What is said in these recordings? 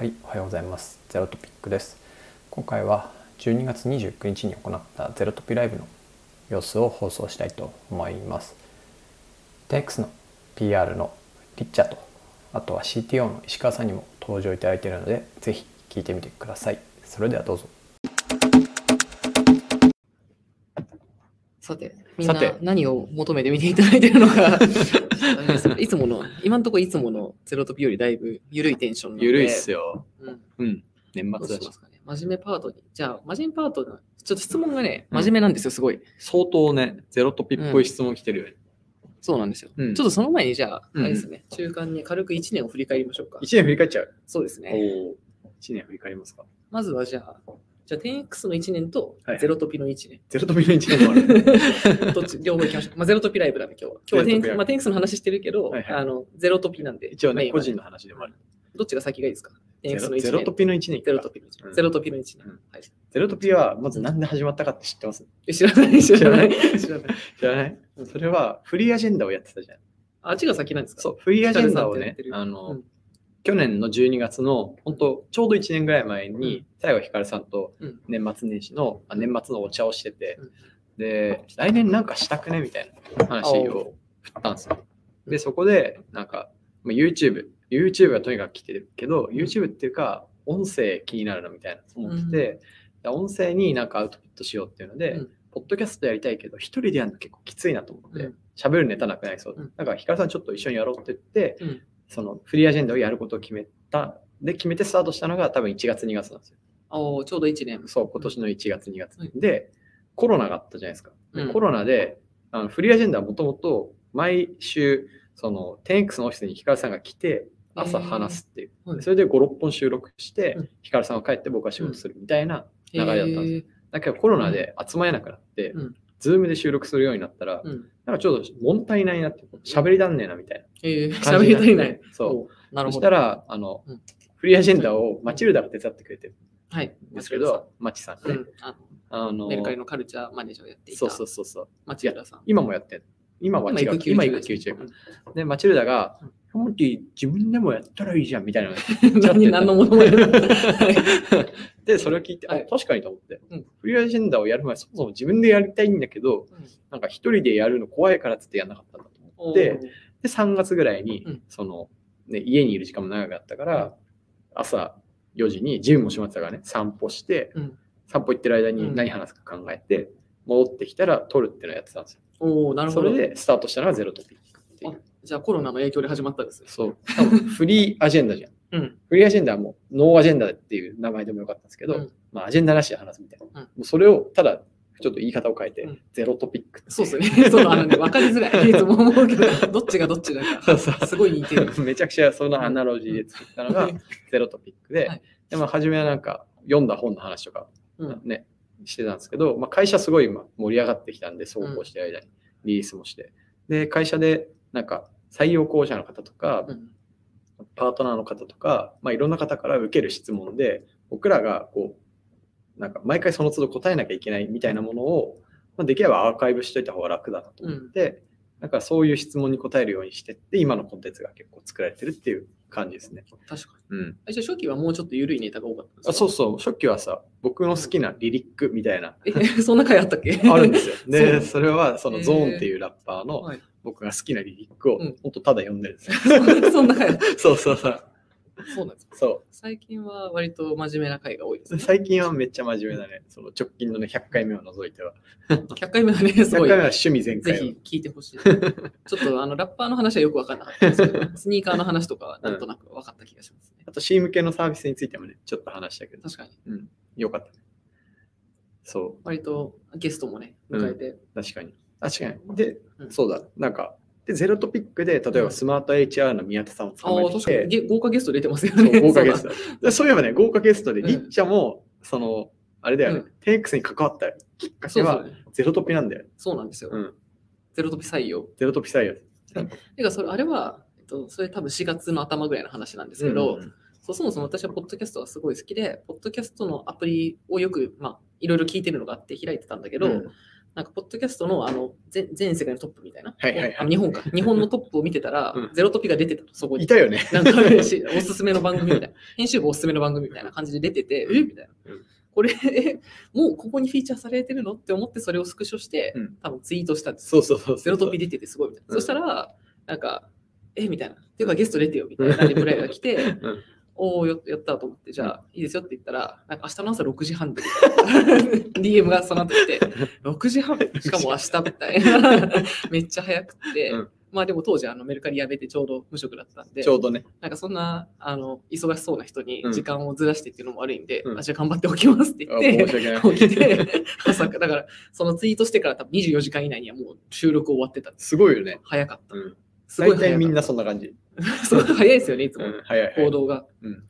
はい、おはようございます。ゼロトピックです。今回は12月29日に行ったゼロトピライブの様子を放送したいと思います。TX の PR のリッチャーと、あとは CTO の石川さんにも登場いただいているので、ぜひ聞いてみてください。それではどうぞ。さて、みんな何を求めて見ていただいているのか、いつもの、今のところいつものゼロトピよりだいぶ緩いテンションゆるいっすよ。うん、うん。年末だししますかね。真面目パートに。じゃあ、真面目パートの、ちょっと質問がね、真面目なんですよ、すごい。相当ね、ゼロトピっぽい質問来てるよね。そうなんですよ。うんちょっとその前に、じゃあ、うんあれですね、中間に軽く1年を振り返りましょうか。1年振り返っちゃう。そうですね。おお。1年振り返りますか。まずはじゃあ、じゃあ 10X の1年とはいゼロトピの1年。ゼロトピの1年もある。どっち両方行きましょう。まあ、ゼロトピライブだね、今日は。今日はゼロトピライブ 10X まあ、10X の話してるけど、はいはいあのゼロトピなんで。一応ね、個人の話でもある。どっちが先がいいですか？ゼ ?10X のロ1年。ゼロトピの1年かゼロトピの1年。うんゼロトピの1年。ゼロトピはまず何で始まったかって知ってます？え知らない、知らない。知知らない？知らない？それはフリーアジェンダをやってたじゃん。あっちが先なんですか？そう、フリーアジェンダをねあの、うん去年の12月の、本当ちょうど1年ぐらい前に、最後ひかるさんとうん。年末年始の、あ年末のお茶をしてて、うん。で、来年なんかしたくねみたいな話を振ったんですよ。で、そこで、なんか、まあ YouTube、YouTube がとにかく来てるけど、YouTube っていうか、音声気になるなみたいな思ってて、で音声になんかアウトプットしようっていうので、うん。ポッドキャストやりたいけど、一人でやるの結構きついなと思ってうん、喋、るネタなくなりそう。うん。だから、ヒカルさんちょっと一緒にやろうって言って、うんそのフリーアジェンダをやることを決めた。で、決めてスタートしたのが多分1月、2月なんですよ。おーちょうど1年。そう、今年の1月、2月。はいで、コロナがあったじゃないですか。でうんコロナで、あのフリーアジェンダはもともと毎週、その 10X のオフィスにヒカルさんが来て、朝話すっていう。はいでそれで5、6本収録して、うんヒカルさんが帰って僕は仕事するみたいな流れだったんですよ。へーだけどコロナで集まれなくなって、うん Zoom で収録するようになったら、うん。なんかちょっと物足りないなって、喋り足んねえなみたいえー、な喋感じになって。り足りない。そう。なるそほど。したら、あの、うんフリーアジェンダをマチルダが手伝ってくれてるはい。んですけど、マチさんね。うん、ああのメルカリのカルチャーマネージャーをやっていたそうそうそうそう。町浦さん。今もやってる。今は違う。今育休中。で、マチルダがうん、ホモティ自分でもやったらいいじゃんみたいな。何何のものまね で、それを聞いて、あはい。確かにと思って、うん。フリーアジェンダをやる前、そもそも自分でやりたいんだけど、なんか一人でやるの怖いからっつってやんなかったんだと思って、で、3月ぐらいに、うん。その、ね、家にいる時間も長かったから、朝4時にジムも閉まってたからね、散歩して、うん。散歩行ってる間うん。に何話すか考えて、戻ってきたら撮るっていうのをやってたんですよ。おおなるほど。それでスタートしたのがゼロトピックっていう。じゃあコロナの影響で始まったんですね。そう。多分フリーアジェンダじゃん。うん。フリーアジェンダはもうノーアジェンダっていう名前でもよかったんですけど、うんまあアジェンダなしで話すみたいな。うんもうそれをただちょっと言い方を変えて、うんゼロトピックそうですね。そう、あのね、わかりづらい。いつも思うけど、どっちがどっちだか。すごい似てる。めちゃくちゃそのアナロジーで作ったのがうんゼロトピックで、はいでも初めはなんか読んだ本の話とかうん。ね、してたんですけど、まあ、会社すごい今盛り上がってきたんで、そうこうしてる間にリリースもして。で、会社でなんか採用候補者の方とか、パートナーの方とか、まあ、いろんな方から受ける質問で、僕らがこう、なんか毎回その都度答えなきゃいけないみたいなものを、まあ、できればアーカイブしといた方が楽だなと思って、なんかそういう質問に答えるようにしてって、今のコンテンツが結構作られてるっていう感じですね。確かうん。じゃあ初期はもうちょっと緩いネタが多かったんですか？あそうそう、初期はさ、僕の好きなリリックみたいな、え、そんな回あったっけ？あるんですよ。で、それはそのゾーンっていうラッパーのはい僕が好きなリリックをうん本当ただ読んでるんですよ。そんな回。そうそうそう。そうなんですか。そ最近は割と真面目な回が多いですう。ね。最近はめっちゃ真面目だね。その直近のね、100回目を除いては。100回目だね、す100ごい回目は。趣味全ぜ開をひ聞いてほしい。ちょっとあのラッパーの話はよく分かんなかったんですけど、スニーカーの話とかはなんとなく分かった気がしますね。あと C 向けのサービスについてもね、ちょっと話したけど、確かに。よかったね。そ割とゲストもね、迎えて。う、確かに。確かに。で、うんそうだ、なんか、で、ゼロトピックで、例えばスマート HR の宮田さんを捕まえてきて、確かにゲ。豪華ゲスト出てますよね。豪華ゲスト。でそういえばね、豪華ゲストで、うんリッチャも、その、あれだよね、うん 10X に関わったきっかけはゼロトピなんだよ。そうなんですよ。うん。ゼロトピ採用。ゼロトピ採用。てか、それ、あれは、えっと、それ多分4月の頭ぐらいの話なんですけど、うんそうそもそも私はポッドキャストがすごい好きで、ポッドキャストのアプリをよく、まあ、いろいろ聞いてるのがあって開いてたんだけど、うんなんか、ポッドキャストのあの全全世界のトップみたいな。はいはい日本か。日本のトップを見てたら、うんゼロトピが出てたの、そこに。いたよね。なんか、しおすすめの番組みたいな。編集部おすすめの番組みたいな感じで出てて、え？みたいなうん。これ、え？もうここにフィーチャーされてるの？って思って、それをスクショしてうん、多分ツイートしたんです。そうそうそうそう。ゼロトピ出ててすごいみたいな。うんそしたら、なんか、え？みたいな。っていうかゲスト出てよみたいなリプライが来て、うんおお、ややったと思って、じゃあ、いいですよって言ったら、なんか明日の朝6時半で、DM がその後来て、6時半しかも明日みたいな。めっちゃ早くって、うんまあでも当時あのメルカリ辞めてちょうど無職だったんで、ちょうどね。なんかそんなあの忙しそうな人にうん時間をずらしてっていうのも悪いんで、うんあじゃあ頑張って起きますって言あって。起きて、朝だからそのツイートしてから多分24時間以内にはもう収録終わってたんです。すごいよね。早かった。うん。すごい大体みんなそんな感じ。早いですよね、いつも。うん、早い早い。行動が。うん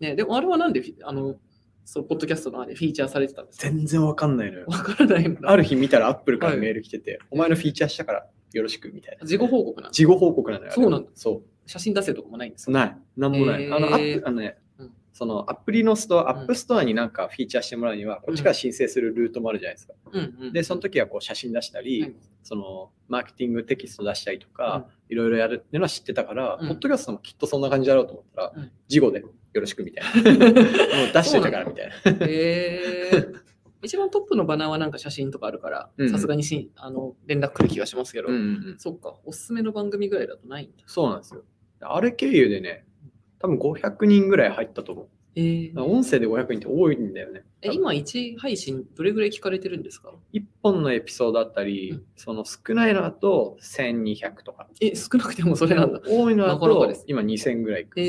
ね、でもあれはなんでフィ、あの、そう、ポッドキャストのあれフィーチャーされてたんですか？全然わかんないのよ。わからないもんなある日見たらアップルからはいメール来てて、お前のフィーチャーしたからよろしくみたいな。事後報告なんです事後報告なのよ。あれそうなんだそ写真出せとかもないんですう。か？ない。なんもない。へーあの、アップ、あのねうん、そのアプリのストア、うんアップストアになんかフィーチャーしてもらうには、こっちから申請するルートもあるじゃないですか。うんうん。で、その時はこう写真出したり、はいそのマーケティングテキスト出したりとか、いろいろやるっていうのは知ってたから、うんポッドキャストもきっとそんな感じだろうと思ったら、うん事後でよろしくみたいな。もう出してたからみたいな。へー一番トップのバナーはなんか写真とかあるからう、んさすがにしあの連絡来る気がしますけど、うんうんうんそっか、おすすめの番組ぐらいだとないんだ。そうなんですよ。あれ経由でね、多分500人ぐらい入ったと思う。えー音声で500人って多いんだよね。え今、1配信どれぐらい聞かれてるんですか？1本のエピソードだったり、うんその少ないのだと1200とか。え、少なくてもそれなんだ。多いのだと今2000ぐらい。え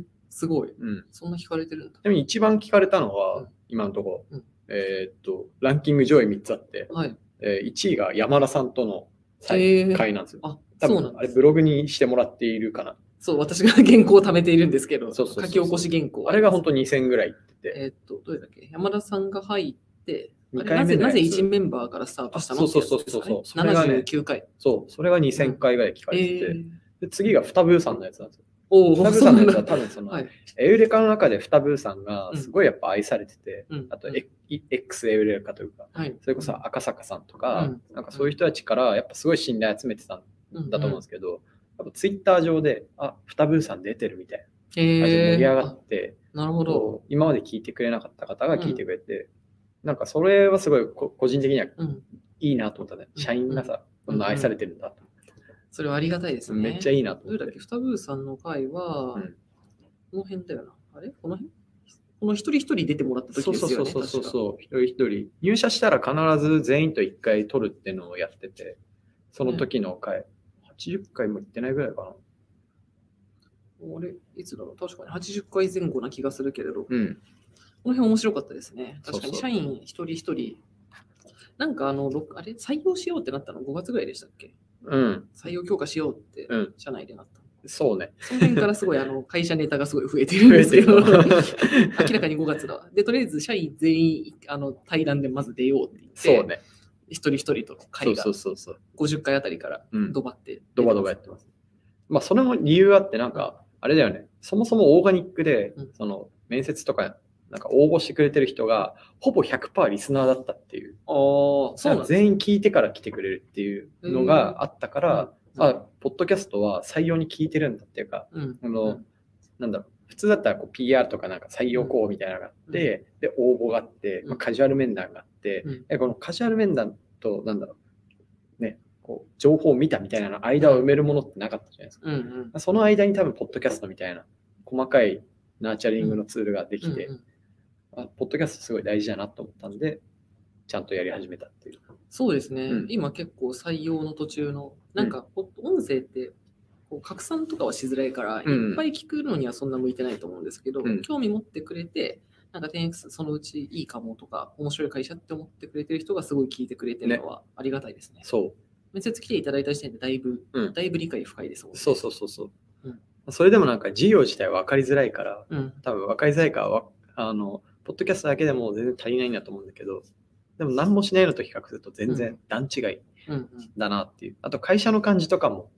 ー、すごい。うん。そんな聞かれてるんだ。でも一番聞かれたのは、うん今のところ、うんえーっと、ランキング上位3つあって、はい。え1位が山田さんとのへー会なんですよ。あ、多そうなんあれブログにしてもらっているかな。そう、私が原稿を貯めているんですけど、そうそうそうそう。書き起こし原稿。あれが本当2000ぐらいいってて、えーっと、どれだっけ？山田さんが入って、なぜなぜ回目のやつ。1メンバーからスタートしたの？あそうそうそうそうれがね79回。そう、それが2000回ぐらい聞かえれてて、ー、で次がフタブーさんのやつなんですよ。おお、フタブーさんのやつは多分その、はい。エウレカの中でフタブーさんがうんすごいやっぱ愛されてて、うん。あと、エ X エウレカというか、はい。それこそ赤坂さんとか、うん。なんかそういう人たちからやっぱすごい信頼集めてたんうんだと思うんですけど、やっぱツイッター上で、あ、フタブーさん出てるみたいえな感じで盛り上がーって、あなるほど。今まで聞いてくれなかった方が聞いてくれて、なんかそれはすごいこ個人的にはうん。いいなと思ったね。うん社員がさ、こんな愛されてるんだとそれはありがたいですね。めっちゃいいなと思ってどれだっけ、。フタブーさんの回は、うんこの辺だよな。あれ？この辺？この一人一人出てもらった時そうですよね。そうそうそうそう、一人一人。入社したら必ず全員と一回取るっていうのをやってて、その時の回、80回も行ってないぐらいかな。あれいつだろう確かに80回前後な気がするけれど、こうん。の辺面白かったですね。確かに社員一人一人、なんかあの、ろあれ？採用しようってなったの？5月ぐらいでしたっけ？うん。採用強化しようってうん。社内でなった。そうね。その辺からすごいあの 会社ネタがすごい増えてるんですけど、明らかに5月だわ。で、とりあえず社員全員あの対談でまず出ようって言って、そうね。一人一人とそ会がうそうそうそう。50回あたりからうん。ドバって、ドバドバやってます。まあ、それも理由あって、なんか、あれだよね。そもそもオーガニックでうん、その、面接とか、なんか応募してくれてる人が、ほぼ100%リスナーだったっていう。ああ、そうなんです全員聞いてから来てくれるっていうのがあったから、うんあ、ポッドキャストは採用に聞いてるんだっていうか、うんあの、なんだろう、普通だったらこう PR とかなんか採用校みたいなのがあって、で、応募があって、まあ、カジュアル面談があって、うん。でこのカジュアル面談と、なんだろう、ね、こう、情報を見たみたいなの間を埋めるものってなかったじゃないですか。うんうん。その間に多分、ポッドキャストみたいな、細かいナーチャリングのツールができて、うんうん。あ、ポッドキャストすごい大事だなと思ったんで、ちゃんとやり始めたっていう。そうですね、うん。今結構採用の途中の、なんかほ音声ってこう拡散とかはしづらいから、うん。いっぱい聞くのにはそんな向いてないと思うんですけど、うん。興味持ってくれて、なんか 10X そのうちいいかもとか、面白い会社って思ってくれてる人がすごい聞いてくれてるのはありがたいですね。そう。面接来ていただいた時点でだいぶ、うんだいぶ理解深いですもんね。そうそうそうそう。うんそれでもなんか事業自体分かりづらいから、うん。多分分かりづらいかあの、ポッドキャストだけでも全然足りないんだと思うんだけど、でも何もしないのと比較すると全う然段違い。だなっていう。あと会社の感じとかも、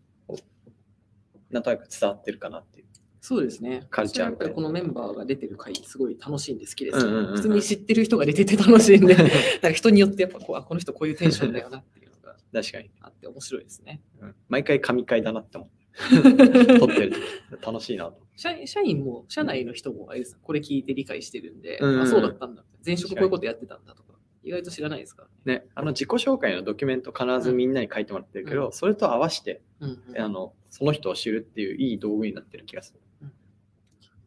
なんとなく伝わってるかなっていう。そうですね。カルチャーやっぱりこのメンバーが出てる回、すごい楽しいんで好きですよ、うんうんうんうん普通に知ってる人が出てて楽しいんで、なんか人によってやっぱこうあこの人こういうテンションだよなっていうのが確かに。あって面白いですね。うん毎回神回だなって思って。撮ってる時楽しいなと。社員社員も、社内の人もあれですこれ聞いて理解してるんで、うんうんあそうだったんだ。前職こういうことやってたんだとか、意外と知らないですからね。ね、あの自己紹介のドキュメント必ずみんなに書いてもらってるけど、うんそれと合わせて、うんうんあのその人を知るっていういい道具になってる気がする。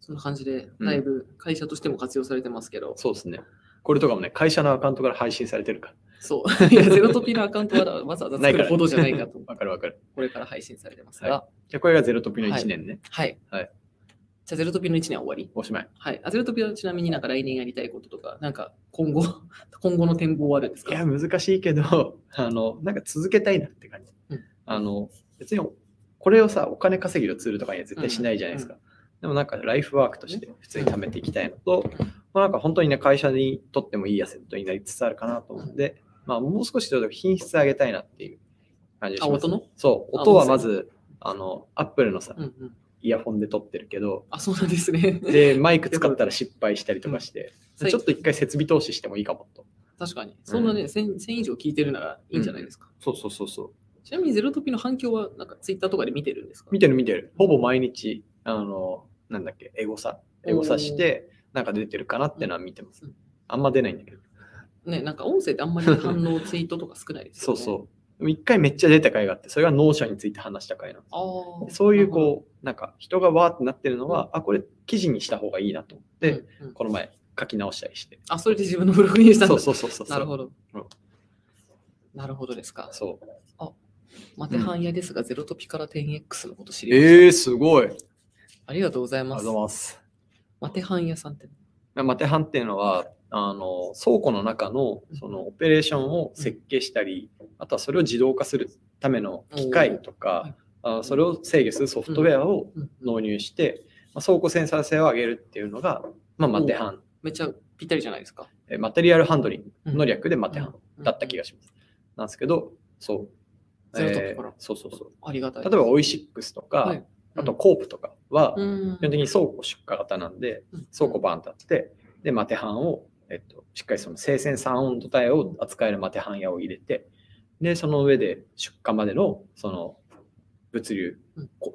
そんな感じで、うんだいぶ会社としても活用されてますけど、そうですね。これとかもね、会社のアカウントから配信されてるかそう。いや、ゼロトピのアカウントはわざわざ作るほどじゃないかとら。わかるわかる。これから配信されてますが、はじゃあこれがゼロトピの1年ね。はい。はいじゃあ、ゼロトピの1年は終わり？おしまい。はい。あゼロトピはちなみになんか来年やりたいこととか、なんか今後、今後の展望はあるんですか？いや、難しいけど、あの、なんか続けたいなって感じ。うんあの、別に、これをさ、お金稼ぎのツールとかには絶対しないじゃないですか。でもなんか、ライフワークとして普通に貯めていきたいのと、まあ、なんか本当にね、会社にとってもいいアセットになりつつあるかなと思って、まあ、もう少しちょっと品質上げたいなっていう感じがします。あ音の？そう、あ音はまず、あの、アップルのさう、んうん。イヤホンで撮ってるけど、あ、そうなんですね。で、マイク使ったら失敗したりとかして、うんちょっと一回設備投資してもいいかもと。確かに。そんなね、1000, 1000以上聞いてるならいいんじゃないですか？そうそうそうそう。ちなみにゼロトピの反響は、なんかツイッターとかで見てるんですか？見てる見てる。ほぼ毎日、あの、なんだっけ、エゴサ？エゴサして、なんか出てるかなってのは見てますうん。あんま出ないんだけど。ね、なんか音声ってあんまり反応、ツイートとか少ないですよね。そうそう。一回めっちゃ出た回があって、それが Notion について話した回なんです。ああ。そういうう、こう、なんか人がわーってなってるのは、あ、これ記事にした方がいいなと思って、この前書き直したりして。あ、それで自分のブログにしたんだ。そうそうそうそう。なるほどうん。なるほどですか。そう。マテハン屋ですが、ゼロトピから 10X のこと知りました。えー、すごい。ありありがとうございがますとうござい。ます。マテハン屋さんって。マテハンっていうのはあの倉庫の中のそのオペレーションを設計したり、あとはそれを自動化するための機械とか、あそれを制御するソフトウェアをうん納入して、まあ、倉庫センサー性を上げるっていうのが、まあ、マテハン、めっちゃぴったりじゃないですか。えマテリアルハンドリングの略でマテハンうんだった気がします。なんですけど、そう。えーそうそうそう。ありがたい。例えば、オイシックスとか、はいあとコープとかは、うん基本的に倉庫出荷型なんで、うん倉庫バーンとあって、で、マテハンを、えっと、しっかりその生鮮3温度帯を扱えるマテハン屋を入れて、で、その上で出荷までのその物流、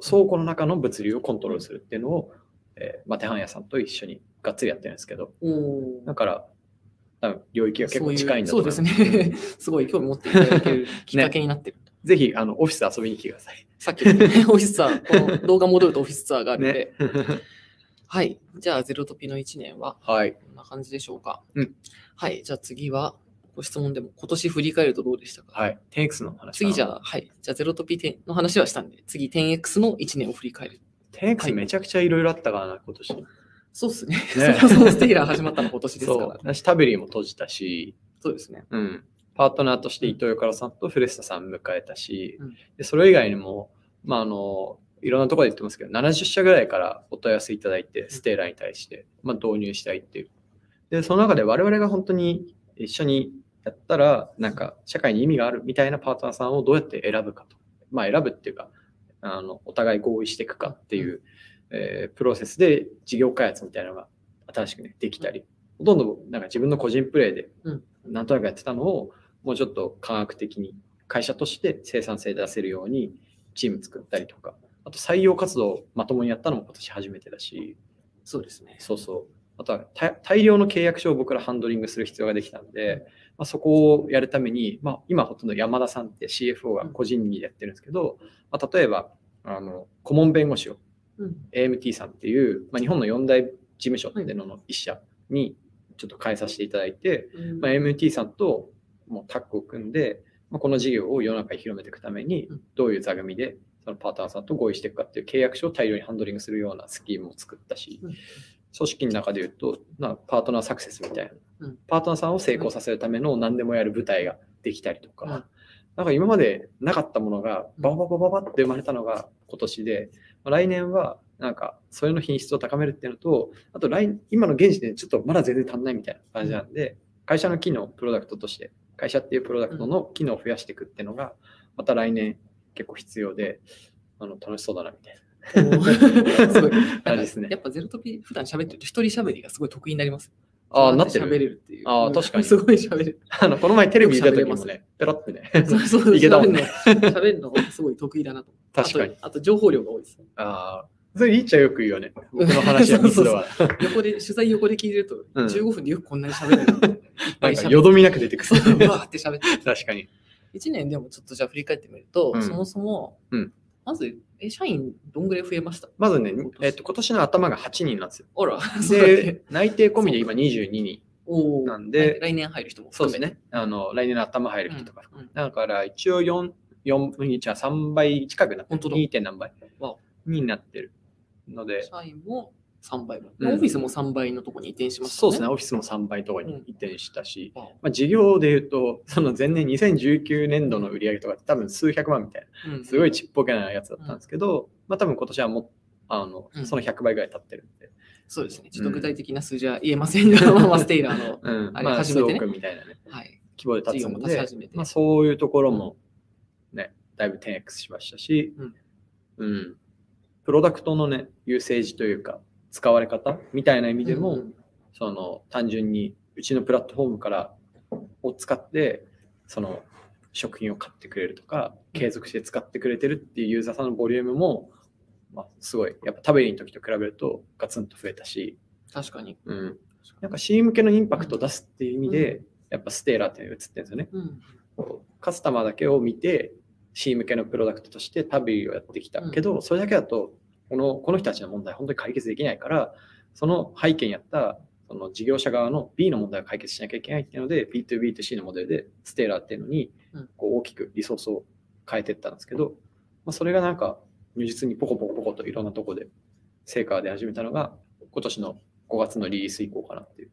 倉庫の中の物流をコントロールするっていうのを、えーマテハン屋さんと一緒にがっつりやってるんですけど、だから、多分領域が結構近いんだと思います。そうですね。すごい興味持っていただけるきっかけになってる。ぜひ、あの、オフィス遊びに来てください。さっきのねオフィスツアー、この動画戻るとオフィスツアーがあるんで、ね。はい。じゃあ、ゼロトピの1年ははい。こんな感じでしょうか。うんはい。じゃあ次は、ご質問でも、今年振り返るとどうでしたか、はい。10X の話。次じゃあ、はい。じゃあ、ゼロトピ10の話はしたんで、次 10X の1年を振り返る。10X めちゃくちゃいろいろあったからな、今年。そうっすね。ね そもそもステイラー始まったの今年ですから。そう。私、タベリーも閉じたし、そうですね。うん。パートナーとして伊藤よからさんとフレスタさん迎えたし、うん。でそれ以外にも、まあ、あの、いろんなところで言ってますけど、70社ぐらいからお問い合わせいただいて、ステーラーに対して、まあ、導入したいっていう。で、その中で我々が本当に一緒にやったら、なんか、社会に意味があるみたいなパートナーさんをどうやって選ぶかと。まあ、選ぶっていうか、あのお互い合意していくかっていう、えープロセスで事業開発みたいなのが新しくね、できたり、ほとんどなんか自分の個人プレイでうん。なんとなくやってたのを、もうちょっと科学的に会社として生産性出せるようにチーム作ったりとか、あと採用活動をまともにやったのも今年初めてだし、そうですね。そうそう。あとは大大量の契約書を僕らハンドリングする必要ができたんで、まあ、そこをやるために、まあ、今ほとんど山田さんって CFO が個人にやってるんですけど、まあ、例えばあの顧問弁護士をうん。AMT さんっていう、まあ、日本の四大事務所ってのの一社にちょっと変えさせていただいて、まあ、AMT さんともうタッグを組んで、まあ、この事業を世の中に広めていくためにうん。どういう座組でそのパートナーさんと合意していくかっていう契約書を大量にハンドリングするようなスキームを作ったし、うん。組織の中で言うと、まあ、パートナーサクセスみたいな、うん。パートナーさんを成功させるための何でもやる舞台ができたりとか、うん。なんか今までなかったものがバババババって生まれたのが今年で、まあ来年はなんかそれの品質を高めるっていうのと、あと来今の現時点でちょっとまだ全然足んないみたいな感じなんで、会社の機能、プロダクトとして、会社っていうプロダクトの機能を増やしていくっていうのが、また来年結構必要で、あの楽しそうだなみたいな すごい。ですねやっぱゼロトピ普段喋ってると一人喋りがすごい得意になります。ああ、なって喋れる。るっていう。あー確かにすごい喋れる。あの、この前テレビ見た時もね、ペロってね。そうそう いけたもんね。喋るのすごい得意だなと。確かに。あと。あと情報量が多いです。ああ、それリーチはよく言うよね。僕の話は 密度は。横で、取材横で聞いてると、うん15分でよくこんなに喋れる なんか、喋よどみなく出てくる。うわーって喋って。確かに。1年でもちょっとじゃあ振り返ってみると、うんそもそも、うんまず、え、社員どんぐらい増えました？まずね今年、えっと、今年の頭が8人なんですよ。あら、でて。、内定込みで今22人。なんで来年入る人もそうですね。あの、来年の頭入る人とか。うんうんだから、一応4、4、じゃあ3倍近くなって本当だ 2. 点何倍わになってるので、社員も3倍も、うん。オフィスも3倍のとこに移転しましたそうですね、オフィスも3倍とかに移転したし、わまあ、事業で言うと、その前年2019年度の売り上げとかって多分数百万みたいな、うん。すごいちっぽけなやつだったんですけど、まあ多分今年はもう、あのうん。その100倍ぐらい経ってるんで、そうですね。ちょっと具体的な数字は言えませんが、まあ、ステイラーの、うん、あれ初めてね。億みたいなね、はい。規模で立つので始めて、まあ、そういうところもね、だいぶ 10X しましたし、うん。うんプロダクトのね、ユーセージというか、使われ方みたいな意味でも、うんその単純にうちのプラットフォームからを使って、その食品を買ってくれるとか、継続して使ってくれてるっていうユーザーさんのボリュームも、まあ、すごい、やっぱ食べりの時と比べるとガツンと増えたし、確かに。うん、なんか C 向けのインパクトを出すっていう意味で、やっぱステーラーって映ってるんですよね。うん。カスタマーだけを見て C 向けのプロダクトとしてタビーをやってきたけど、それだけだとこのこの人たちの問題本当に解決できないからその背景にあったその事業者側の B の問題を解決しなきゃいけないっていうので B2B2C のモデルでステーラーっていうのにうんこう大きくリソースを変えていったんですけど、まあ、それがなんか如実にポコポコポコといろんなとこで成果が出始めたのが今年の5月のリリース以降かなっていう。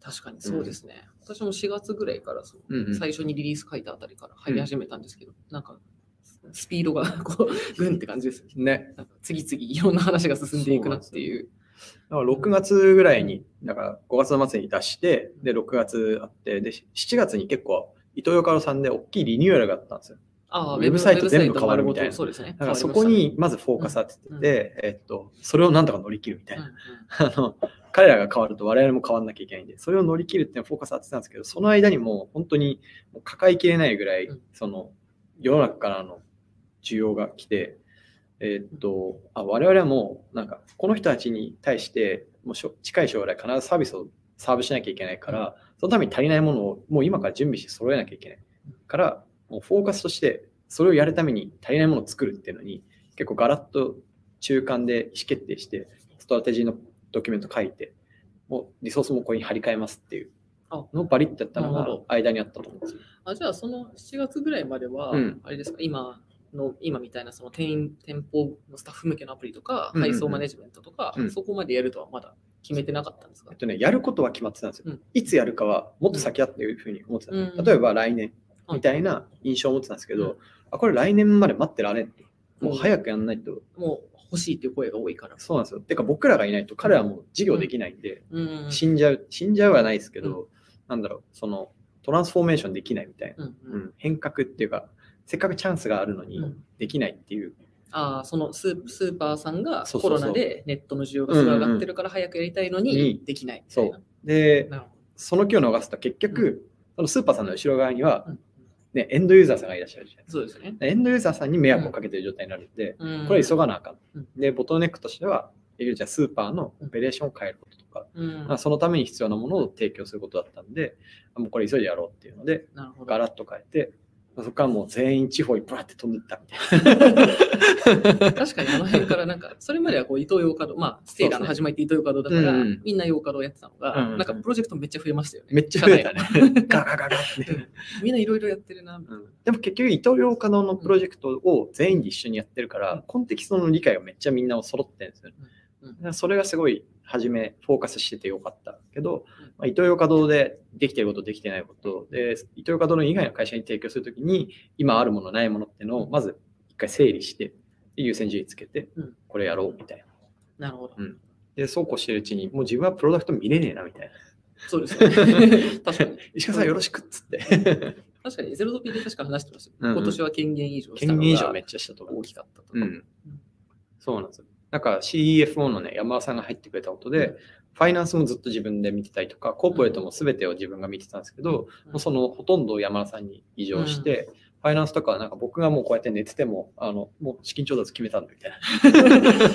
確かにそうですね。私も4月ぐらいからその、うんうん最初にリリース書いたあたりから入り始めたんですけど、なんか、スピードが こう、グンって感じですね。ね、次々いろんな話が進んでいくなっていう。だから6月ぐらいに、だから5月の末に出して、で、6月あって、で、7月に結構、イトーヨーカドーさんで大きいリニューアルがあったんですよ。ああ、ウェブサイト全部変わるみたいなそうですね。だからそこにまずフォーカス当ててて、うんえっと、それをなんとか乗り切るみたいな。りました、あの、彼らが変わると我々も変わんなきゃいけないんで、それを乗り切るっていうのをフォーカス当ててたんですけど、その間にもう本当にもう抱えきれないぐらいうん、その、世の中からの需要が来て、えーっと、あ我々はもう、なんか、この人たちに対して、もうしょ近い将来必ずサービスをサーブしなきゃいけないから、そのために足りないものをもう今から準備して揃えなきゃいけない。から、もうフォーカスとして、それをやるために足りないものを作るっていうのに、結構ガラッと中間で意思決定して、ストラテジーのドキュメント書いて、もうリソースもここに張り替えますっていう。あのをバリッとやったのがなるほど。間にあったと思うんですよ。あじゃあ、その7月ぐらいまでは、うん。あれですか、今の、今みたいなその店員、店舗のスタッフ向けのアプリとか、うんうんうん。配送マネジメントとか、うん。そこまでやるとはまだ決めてなかったんですか？えっとね、やることは決まってたんですよ。うん。いつやるかはもっと先だっていうふうに思ってたうん。例えば来年みたいな印象を持ってたんですけど、うん。あこれ来年まで待ってられんって。もう早くやんないと。もう欲しいっていう声が多いから。そうなんですよ。てか僕らがいないと彼らはもう事業できないんで、うん死んじゃう、死んじゃうはないですけど、なんだろう、そのトランスフォーメーションできないみたいな、うん変革っていうか、せっかくチャンスがあるのにうんできないっていう。ああ、そのスースーパーさんがコロナでネットの需要がすごい上がってるから早くやりたいのにうんできないそ。う。で、その気を逃すと結局、そのスーパーさんの後ろ側にはね、エンドユーザーさんがいらっしゃるじゃないですかそうですね。エンドユーザーさんに迷惑をかけてる状態になるんで、うんこれ急がなあかん。うんで、ボトルネックとしては、じゃあスーパーのオペレーションを変えることとか、うんまあそのために必要なものを提供することだったんで、もうこれ急いでやろうっていうので。ガラッと変えて、そこからもう全員地方にブラって飛んでったみたいな。確かにあの辺からなんか、それまではこう、伊東洋華堂、まあ、ステイラーの始まりって伊東洋華堂だから、みんな洋華堂やってたのが、なんかプロジェクトめっちゃ増えましたよね。めっちゃ増えたね。ガガガガって。うんみんないろいろやってるな。うんでも結局、伊藤洋華堂のプロジェクトを全員で一緒にやってるから、うんコンテキストの理解がめっちゃみんな揃ってるんですよね。それがすごい、初め、フォーカスしててよかったけど、うんまあ、伊藤洋華堂でできてること、できてないこと、で、伊藤洋華堂の以外の会社に提供するときに、今あるもの、ないものっていうのを、まず一回整理して、で優先順位つけてうん、これやろうみたいな。なるほど。で、そうこうしてるうちに、もう自分はプロダクト見れねえなみたいな。そうですよね。確かに。石川さんよろしくっつって。確かに、ゼロドピーで確か話してましたよ、うんうん今年は権限以上したの権限以上がめっちゃしたと思う大。きかったとか。うん。そうなんですよ。だから CEFO のね、山田さんが入ってくれたことで、ファイナンスもずっと自分で見てたりとか、コーポレートも全てを自分が見てたんですけど、もうそのほとんどを山田さんに移譲して、ファイナンスとかはなんか僕がもうこうやって寝てても、あの、もう資金調達決めたんだみたいな。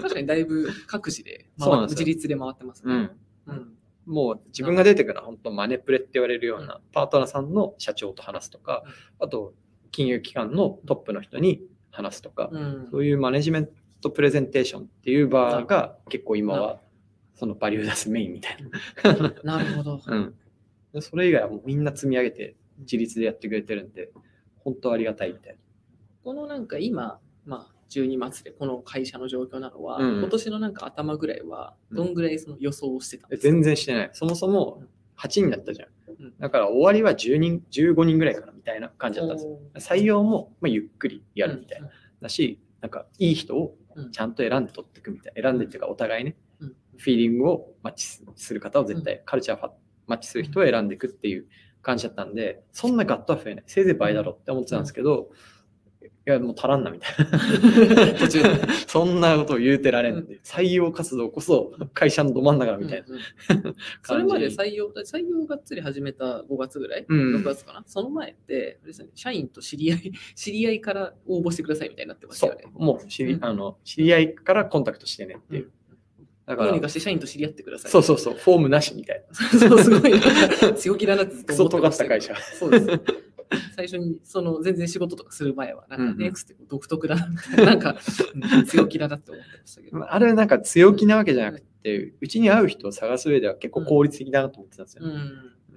確かにだいぶ各自で自立で回ってますね。うん。うん。もう自分が出てから本当マネプレって言われるようなパートナーさんの社長と話すとか、あと金融機関のトップの人に話すとか、うん。そういうマネジメントプレゼンテーションっていう場が結構今はそのバリュー出すメインみたいな。なるほど。うん。でそれ以外はもうみんな積み上げて自立でやってくれてるんで、本当ありがたいみたいな。このなんか今、まあ、12月でこの会社の状況なのは、うん今年のなんか頭ぐらいは、どんぐらいその予想をしてたんえですか、全然してない。そもそも8人だったじゃんうん。だから終わりは10人、15人ぐらいかなみたいな感じだったんです採用もまあゆっくりやるみたいな。うんだし、なんかいい人をうんちゃんと選んで取っていくみたいな。選んでっていうかお互いね、うんフィーリングをマッチすする方を絶対、カルチャーマッチする人を選んでいくっていう感じだったんで、そんなガットは増えない。せいぜい倍だろって思ってたんですけど、いや、もう足らんなみたいな。途中でそんなことを言うてられん採用活動こそ会社のど真ん中みたいな。うんうんそれまで採用、採用がっつり始めた5月ぐらい、うん6月かな？その前って、ですね、社員と知り合い、知り合いから応募してくださいみたいになってましたそよね。う、もう知り,、うんあの知り合いからコンタクトしてねっていう。だからどうに、かして社員と知り合ってください。そうそうそう、フォームなしみたいな。そう、すごい強気だなってずっと思ってましたけどクソ尖った会社そうです。最初に、その、全然仕事とかする前は、なんか、うんうんネクスって独特だな、みたいな、なんか、うん強気だなって思ってましたけど。あれなんか強気なわけじゃなくて、うちに合う人を探す上では結構効率的だなと思ってたんですよ。うん。う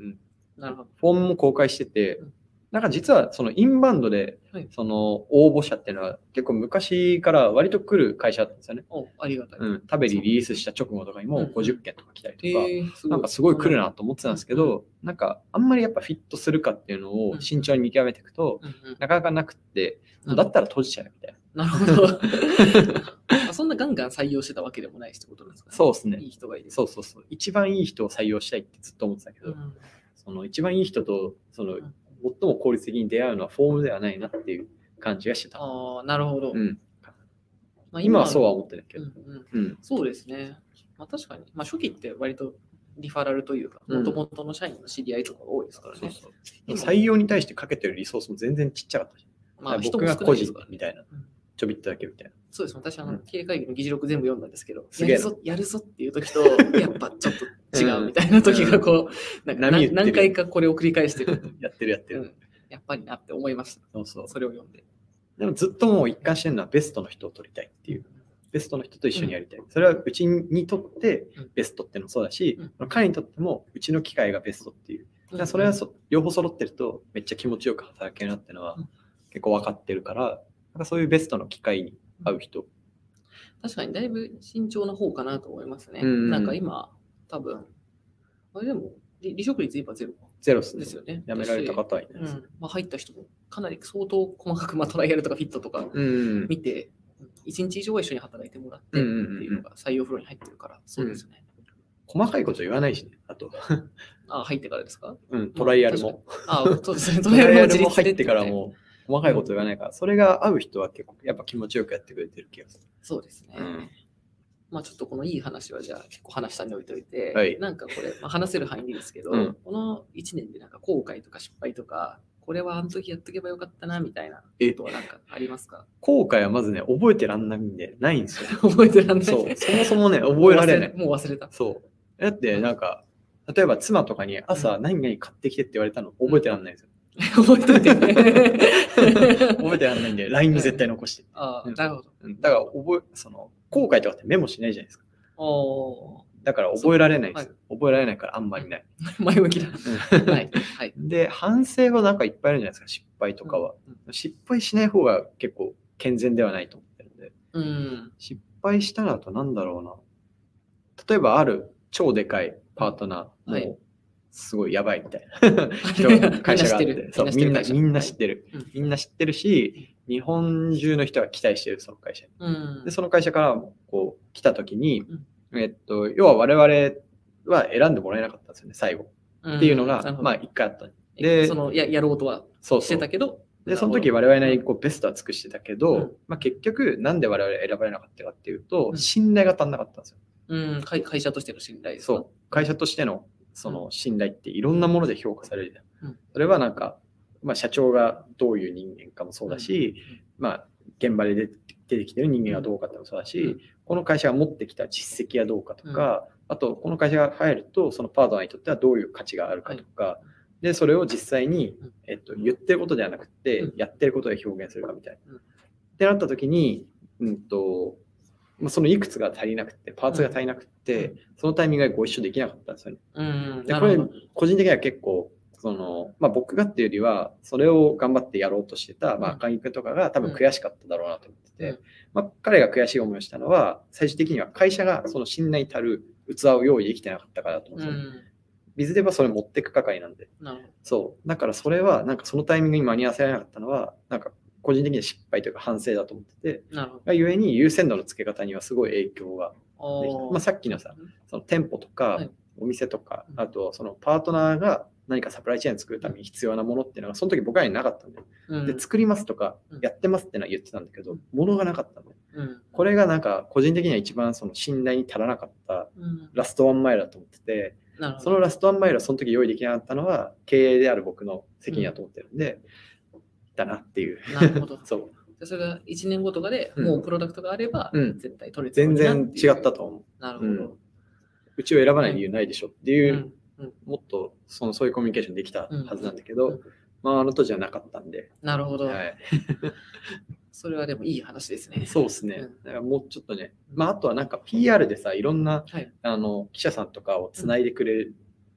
んなるほど。フォームも公開しててうん、なんか実はそのインバウンドではいその応募者っていうのは結構昔から割と来る会社だったんですよね。お、ありがたい。うん、食べリリースした直後とかにもうん50件とか来たりとか、えー、すごいなんかすごい来るなと思ってたんですけど、なんかあんまりやっぱフィットするかっていうのを慎重に見極めていくと、うんうんなかなかなくって、うんだったら閉じちゃうみたいな。なるほど。あそんなガンガン採用してたわけでもないしってことなんですかね。そうですねいい人がいる。そうそうそう。一番いい人を採用したいってずっと思ってたけど、うんその一番いい人とそのん最も効率的に出会うのはフォームではないなっていう感じがしてた。ああ、なるほど。うん、まあ今はそうは思ってないけど。うんうんうん。そうですね。まあ確かに。まあ初期って割とリファラルというか、うんもともとの社員の知り合いとかが多いですからね。そうそう採用に対してかけてるリソースも全然ちっちゃかったじゃん。まあ人僕が個人。みたいなうん。ちょびっとだけみたいな。そうです。私、あの、うん経営会議の議事録全部読んだんですけど、やるぞ、やるぞっていう時と、やっぱちょっと違うみたいな時がこう、何何回かこれを繰り返してる。やってるやってる。うん、やっぱりなって思いました。そうそう。それを読んで。でもずっともう一貫してるのはベストの人を取りたいっていう。ベストの人と一緒にやりたい。それはうちにとってうんベストってのもそうだしうん、彼にとってもうちの機械がベストっていう。だからそれはそ両方揃ってるとめっちゃ気持ちよく働けるなっていうのはうん結構分かってるから、なんかそういうベストの機械に合う人。確かにだいぶ慎重な方かなと思いますね。うんうんなんか今、多分、あれでも、離離職率今ゼロゼロっすねです。よね。辞められた方はいないです。うんまあ、入った人もかなり相当細かく、まあ、トライアルとかフィットとかうん。見て、1日以上は一緒に働いてもらってっていうのが採用フローに入ってるから、そうですよね。細かいこと言わないしね。あと、あ、入ってからですか？うん、トライアルも。あ、そうですね。トライアルも入ってからも細かいこと言わないから、それが合う人は結構やっぱ気持ちよくやってくれてる気がする。そうですね。うんまあちょっとこのいい話はじゃあ結構話したに置いといて、はいなんかこれ、まあ、話せる範囲ですけど、うんこの1年でなんか後悔とか失敗とか、これはあの時やっとけばよかったなみたいなえことはなんかありますか？後悔はまずね、覚えてらんないんで、ないんですよ。覚えてらんない。そう、そもそもね、覚えられない。もう忘れた。そう。だってなんか、例えば妻とかに朝何々買ってきてって言われたの覚えてらんないんですよ。覚えといてね。覚えてらんないんで、LINE に絶対残して。ああ、うんなるほど。うんだから覚え、その、後悔とかってメモしないじゃないですか。おだから覚えられないです。は覚えられないからあんまりない。ー前向きだ。はい。はい。で、反省はなんかいっぱいあるじゃないですか、失敗とかは。失敗しない方が結構健全ではないと思ってるんで。うん。失敗したらとなんだろうな。例えばある超でかいパートナー、はいすごいやばいみたいな 会社があって、そうみんなみんな知ってる。うんみんな知ってるし、日本中の人が期待してる、その会社に。うんで、その会社からこう来た時に、えっと、要は我々は選んでもらえなかったんですよね、最後。っていうのが、まあ一回あった。でそのややろうとはしてた。けど、で、その時我々なりにこうベストは尽くしてたけど、うんまあ、結局なんで我々選ばれなかったかっていうと、うん信頼が足んなかったんですよ。うん、会会社としての信頼そう。会社としてのその信頼っていろんなもので評価されるじゃん。うん。それはなんか、まあ、社長がどういう人間かもそうだし、まあ、現場で出てきてる人間がどうかってもそうだし、うん。この会社が持ってきた実績がどうかとか、あとこの会社が入るとそのパートナーにとってはどういう価値があるかとか、でそれを実際にうん、えっと、言ってることではなくて、うん。やってることで表現するかみたいな。うん。ってなった時に、うんとまあ、そのいくつが足りなくてパーツが足りなくて、そのタイミングがご一緒できなかったんですよね。うん、でこれ。個人的には結構その、まあ、僕がっていうよりはそれを頑張ってやろうとしてた、まあ、うん赤木君とかが多分悔しかっただろうなと思ってて、うん。まあ、彼が悔しい思いをしたのは最終的には会社がその信頼たる器を用意できてなかったからだと思うんうですよ、ん、水ではそれ持ってく係なんで。そう。だからそれはなんかそのタイミングに間に合わせられなかったのはなんか個人的には失敗というか反省だと思ってて。がゆえに優先度の付け方にはすごい影響がまあ、さっきのさ、その店舗とか、はい。お店とかう、ん。あとそのパートナーが何かサプライチェーン作るために必要なものっていうのが、その時僕らになかったんだよ。うん。で、作りますとかうん、やってますってのは言ってたんだけどうん、物がなかったんだよ。うん。これがなんか、個人的には一番その信頼に足らなかったうん。ラストワンマイルだと思ってて。そのラストワンマイルはその時用意できなかったのは、経営である僕の責任だと思ってるんで、だなっていう。なるほど。そう。でそれが1年後とかでうん。もうプロダクトがあれば、うん。絶対取れてる全然違ったと思う。なるほど。うん。うちを選ばない理由ないでしょっていうう、ん。うん。もっとそのそういうコミュニケーションできたはずなんだけど、うん。まあ、あの当時はなかったんで、なるほど。はい、それはでもいい話ですね。そうですね。うん。だからもうちょっとね、まあ、あとはなんか PR でさ、いろんなはい。あの記者さんとかをつないでくれ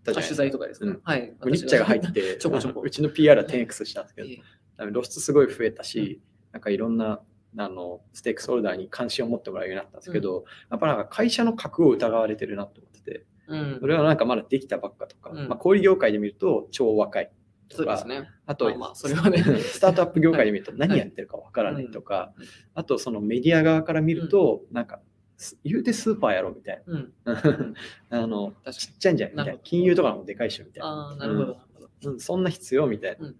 たじゃないあ取材とかですか、うん。はい。ニッチャが入って、ちょこちょこ。うちの PR は 10X したんですけど、ええ露出すごい増えたし、なんかいろんなあのステークスホルダーに関心を持ってもらうようになったんですけど、やっぱなんか会社の格を疑われてるなと思ってて、うんそれはなんかまだできたばっかとか、うんまあ、小売業界で見ると超若いとか、ね。あと、まあまあそれはね スタートアップ業界で見ると何やってるかわからないとか、あとそのメディア側から見ると、なんか、す言うてスーパーやろみたいうん。な。あの。ちっちゃいんじゃないみたいな金融とかもでかいしみたいな。ああ、なるほど。なるほどうん、そんな必要みたいな。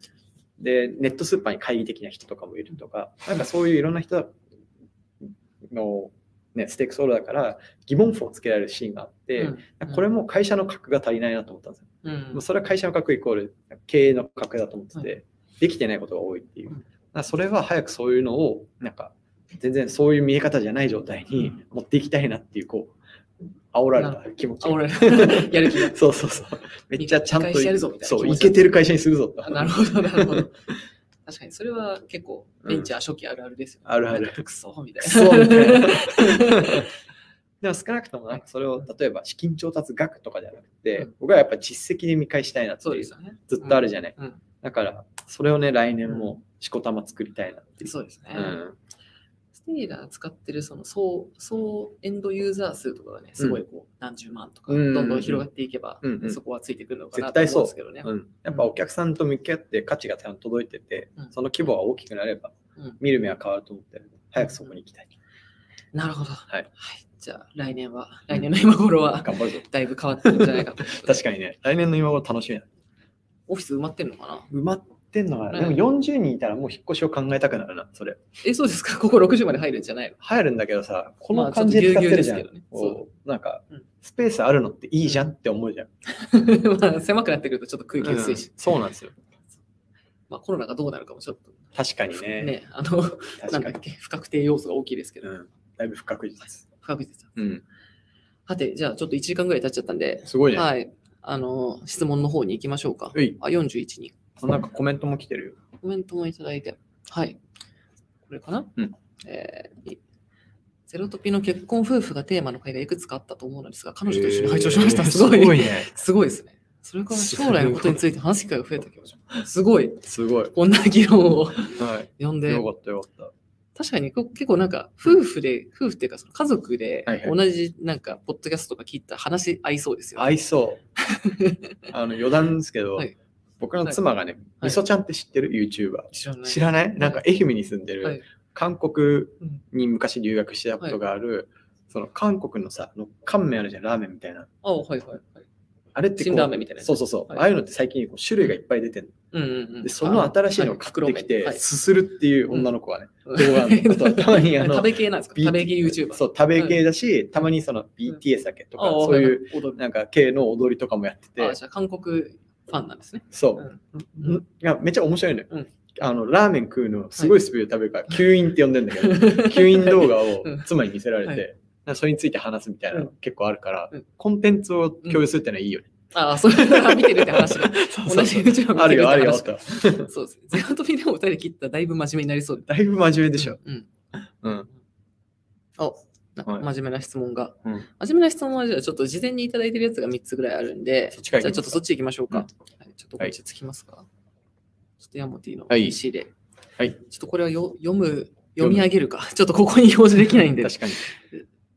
うんで、ネットスーパーに懐疑的な人とかもいるとか、なんかそういういろんな人の、ね、ステークスホルダーから疑問符をつけられるシーンがあって、うん。これも会社の格が足りないなと思ったんですよ。うん。もうそれは会社の格イコール経営の格だと思ってて、できてないことが多いっていう。それは早くそういうのを、なんか、全然そういう見え方じゃない状態に持っていきたいなっていう、こう、煽られた気持ち。あ、俺、やる気が。そうそうそう。めっちゃちゃんと、やるぞみたいなそう、いけてる会社にするぞ。なるほど、なるほど。確かに、それは結構、ベンチャー初期あるあるですよね。あるあるなんかクソみたいクな。ソみたいな でも少なくともなんかそれを例えば資金調達額とかじゃなくて、うん僕はやっぱ実績で見返したいなっていう。ずっとあるじゃない、うんだからそれをね来年もしこたま作りたいなっていう、そうですね。テイラー使ってるその総総エンドユーザー数とかがね、すごいこう何十万とか、うん。どんどん広がっていけば、そこはついてくるのかなと絶対そう思うんですけどね。う。ん、やっぱお客さんと向き合って価値がちゃんと届いてて、うん。その規模が大きくなればうん。見る目は変わると思ってるんで早くそこに行きたい、なるほど。はい。じゃあ、来年は、来年の今頃は、頑張るぞ。だいぶ変わってるんじゃないかと。確かにね。来年の今頃楽しみだ。オフィス埋まってるのかな？埋まってんのかな、ねでも40人いたらもう引っ越しを考えたくなるなそれえ、そうですか？ここ60まで入るんじゃないの？入るんだけどさ、こまあの感じで使ってるじゃん。ぎゅうぎゅうですけどねこうなんかうん、スペースあるのっていいじゃんって思うじゃん。まあ、狭くなってくるとちょっと空気薄いし、うんそうなんですよ。まあ、コロナがどうなるかもちょっと確かにね。ね、あの、確かに。なんだっけ、不確定要素が大きいですけど、うん。だいぶ不確実です。不確実だ。うん。はて、じゃあちょっと1時間ぐらい経っちゃったんで、すごいね。はい。あの、質問の方に行きましょうか。うい。あ、41人。なんかコメントも来てるよ。コメントもいただいて。はい。これかな？うん。えーいゼロトピの結婚夫婦がテーマの会がいくつかあったと思うのですが、彼女と一緒に拝聴しました。えーすごい。すごいね。すごいですね。それから将来のことについて話す機会が増えた気がします。すごい。すごい。こんな議論をはい。呼んでよ、かったよかった。確かにこ結構なんか夫婦で、夫婦っていうかその家族ではいはい同じなんかポッドキャストとか聞いたら話合いそうですよ、ね。合いそう。あの余談ですけど、はい僕の妻がね、はい。みそちゃんって知ってる ?YouTuber。知らない。知らない？なんか愛媛に住んでる、はい。韓国うん。に昔留学してたことがある、その韓国のさ、あの乾麺あるじゃん、ラーメンみたいな。あ、はいはいはい。あれってこう辛ラーメンみたいなそうそうそう。はい。ああいうのって最近こう種類がいっぱい出てるうんうんうん。で、その新しいのを買ってきて、はい。すするっていう女の子がね、うん動画のあとはたまにあの 食べ系なんですか？食べ系 YouTuber。そう、食べ系だし、たまにその BTS だけとか、そういうなんか系の踊りとかもやってて。あ、じゃあ韓国ファンなんですね。そうう、んいやめっちゃ面白いのよ。うんあのラーメン食うのすごいスピードで食べるから、吸引って呼んでんだけど、吸引動画をうん妻に見せられて、はいそれについて話すみたいなのうん結構あるから、うんコンテンツを共有するってのはいいよね。ああ、そういう 見てるって話が。そう同じ YouTube あるよ、あるよ見てと。ってそうですね。ゼロとビでも二人で切ったらだいぶ真面目になりそうで。だいぶ真面目でしょ。うん。うん。あ、真面目な質問が。うん真面目な質問はじゃあちょっと事前にいただいてるやつが3つぐらいあるんで、じゃあちょっとそっち行きましょうか。うんはい、ちょっとこっちつきますか。ちょっとヤモティのはい PC で。はい。ちょっとこれはよ読む、読み上げるか。ちょっとここに表示できないんで、確かに。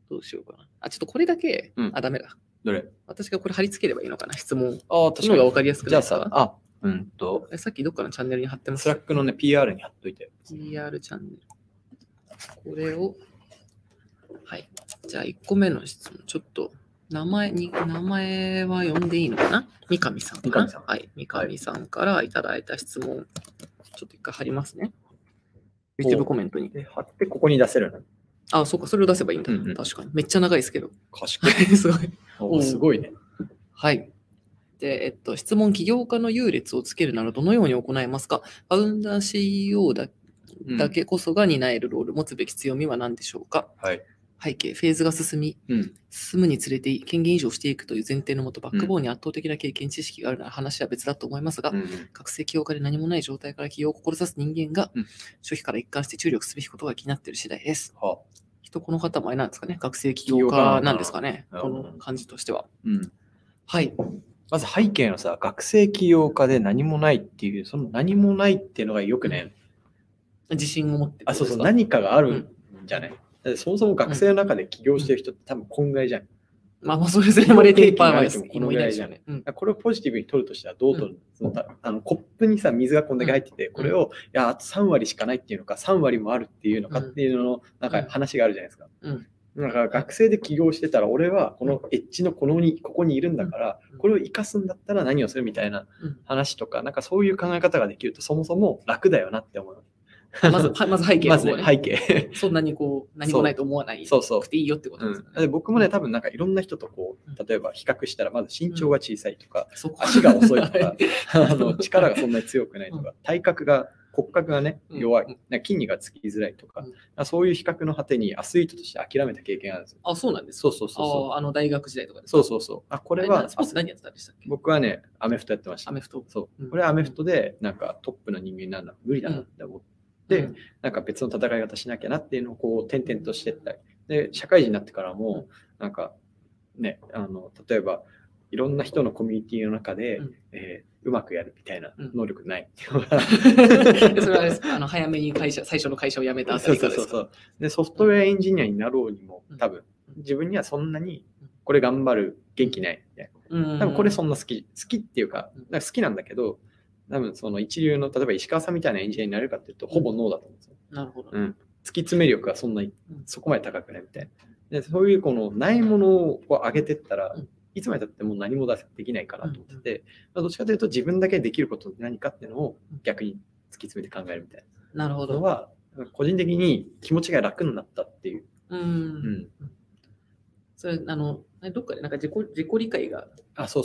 どうしようかな。あ、ちょっとこれだけ、うんあ、ダメだ。どれ？私がこれ貼り付ければいいのかな、質問。ああ、の方が分かりやすくじゃあさ、あ、うんと、えさっきどっかのチャンネルに貼ってます？スラックのね、PR に貼っといて。PR チャンネル。これを、はい。じゃあ、1個目の質問。ちょっと、名前に、名前は呼んでいいのかな？三上さんかな？三上さんはい。三上さんからいただいた質問。ちょっと一回貼りますね。YouTube コメントに。で、貼ってここに出せるの？あ、そうか、それを出せばいいんだ。うんうん確かに。めっちゃ長いですけど。賢い。すごい。おすごいね。はい。で、えっと、質問、起業家の優劣をつけるならどのように行いますか？ファウンダー CEO だうんだけこそが担えるロール、持つべき強みは何でしょうか？はい。背景、フェーズが進み、うん。進むにつれて権限移譲していくという前提のもと、バックボーンに圧倒的な経験、知識があるなら話は別だと思いますが、うん学生起業家で何もない状態から起業を志す人間が、うん。初期から一貫して注力すべきことが気になっている次第です。は人、この方もあれなんですかね？学生起業家なんですかね？こなの感じとしては。うん。はい。まず背景のさ、学生起業家で何もないっていう、その何もないっていうのがよくね、自信を持ってあ、そうそう、何何かがあるんじゃない、だってそもそも学生の中で起業してる人って多分こんぐらいじゃん。まあ、まあそうですね。マテーパーもこのぐらいじゃん。いないですよね。らこれをポジティブに取るとしたらどう取る、そのたあのコップにさ、水がこんだけ入ってて、これを、いや、あと3割しかないっていうのか、3割もあるっていうのかっていうのの、なんか話があるじゃないですか。うん。だから学生で起業してたら、俺はこのエッジのこのにここにいるんだからうん、これを生かすんだったら何をするみたいなうん。話とか、なんかそういう考え方ができると、そもそも楽だよなって思う。う んまず、はまず背景まずね、の方ね。背景。そんなにこう、何もないと思わないそうそうく。ていいよってことうんですよね。で僕もね、多分なんかいろんな人とこうんう、例えば比較したら、まず身長が小さいとか、そこ足が遅いとはか、あの力がそんなに強くないとか、体格が、骨格がね、うん弱いうん、な筋肉がつきづらいとかうん、そういう比較の果てにアスリートとして諦めた経験があるんですよ。あ、そうなんですそうそうそう。あああの大学時代とかですそうそうそう。あ、ここれは、スポーツ何やってたんでしたっけ？僕はね、アメフトやってましたア。メフト。そうう。んこれはアメフトで、なんかトップの人間になるのは無理だなって思って、うんなんか別の戦い方しなきゃなっていうのをこう転々としてったり。で、社会人になってからも、なんかね、あの、例えば、いろんな人のコミュニティの中で、うん。えーうまくやるみたいなうん。能力ない。うのが、でそれはあれですあの早めに会社、最初の会社を辞めたあたそうそうそうそう。で、ソフトウェアエンジニアになろうにもうん、多分、自分にはそんなに、これ頑張る元気ないみたいな。うん。多分これそんな好き、好きっていうかか好きなんだけど、多分その一流の、例えば石川さんみたいなエンジニアになれるかっていうと、ほぼノーだと思うんですよ。なるほど。うん。突き詰め力がそんなにうん、そこまで高くないみたいな。でそういうこのないものをこう上げてったらうん、いつまでたってもう何も出せできないかなと思ってて、まあどっちかというと自分だけできることって何かっていうのを逆に突き詰めて考えるみたいなるほど。は、個人的に気持ちが楽になったっていう。うん。うん。それ、あの、どっかでなんか自己自己理解が。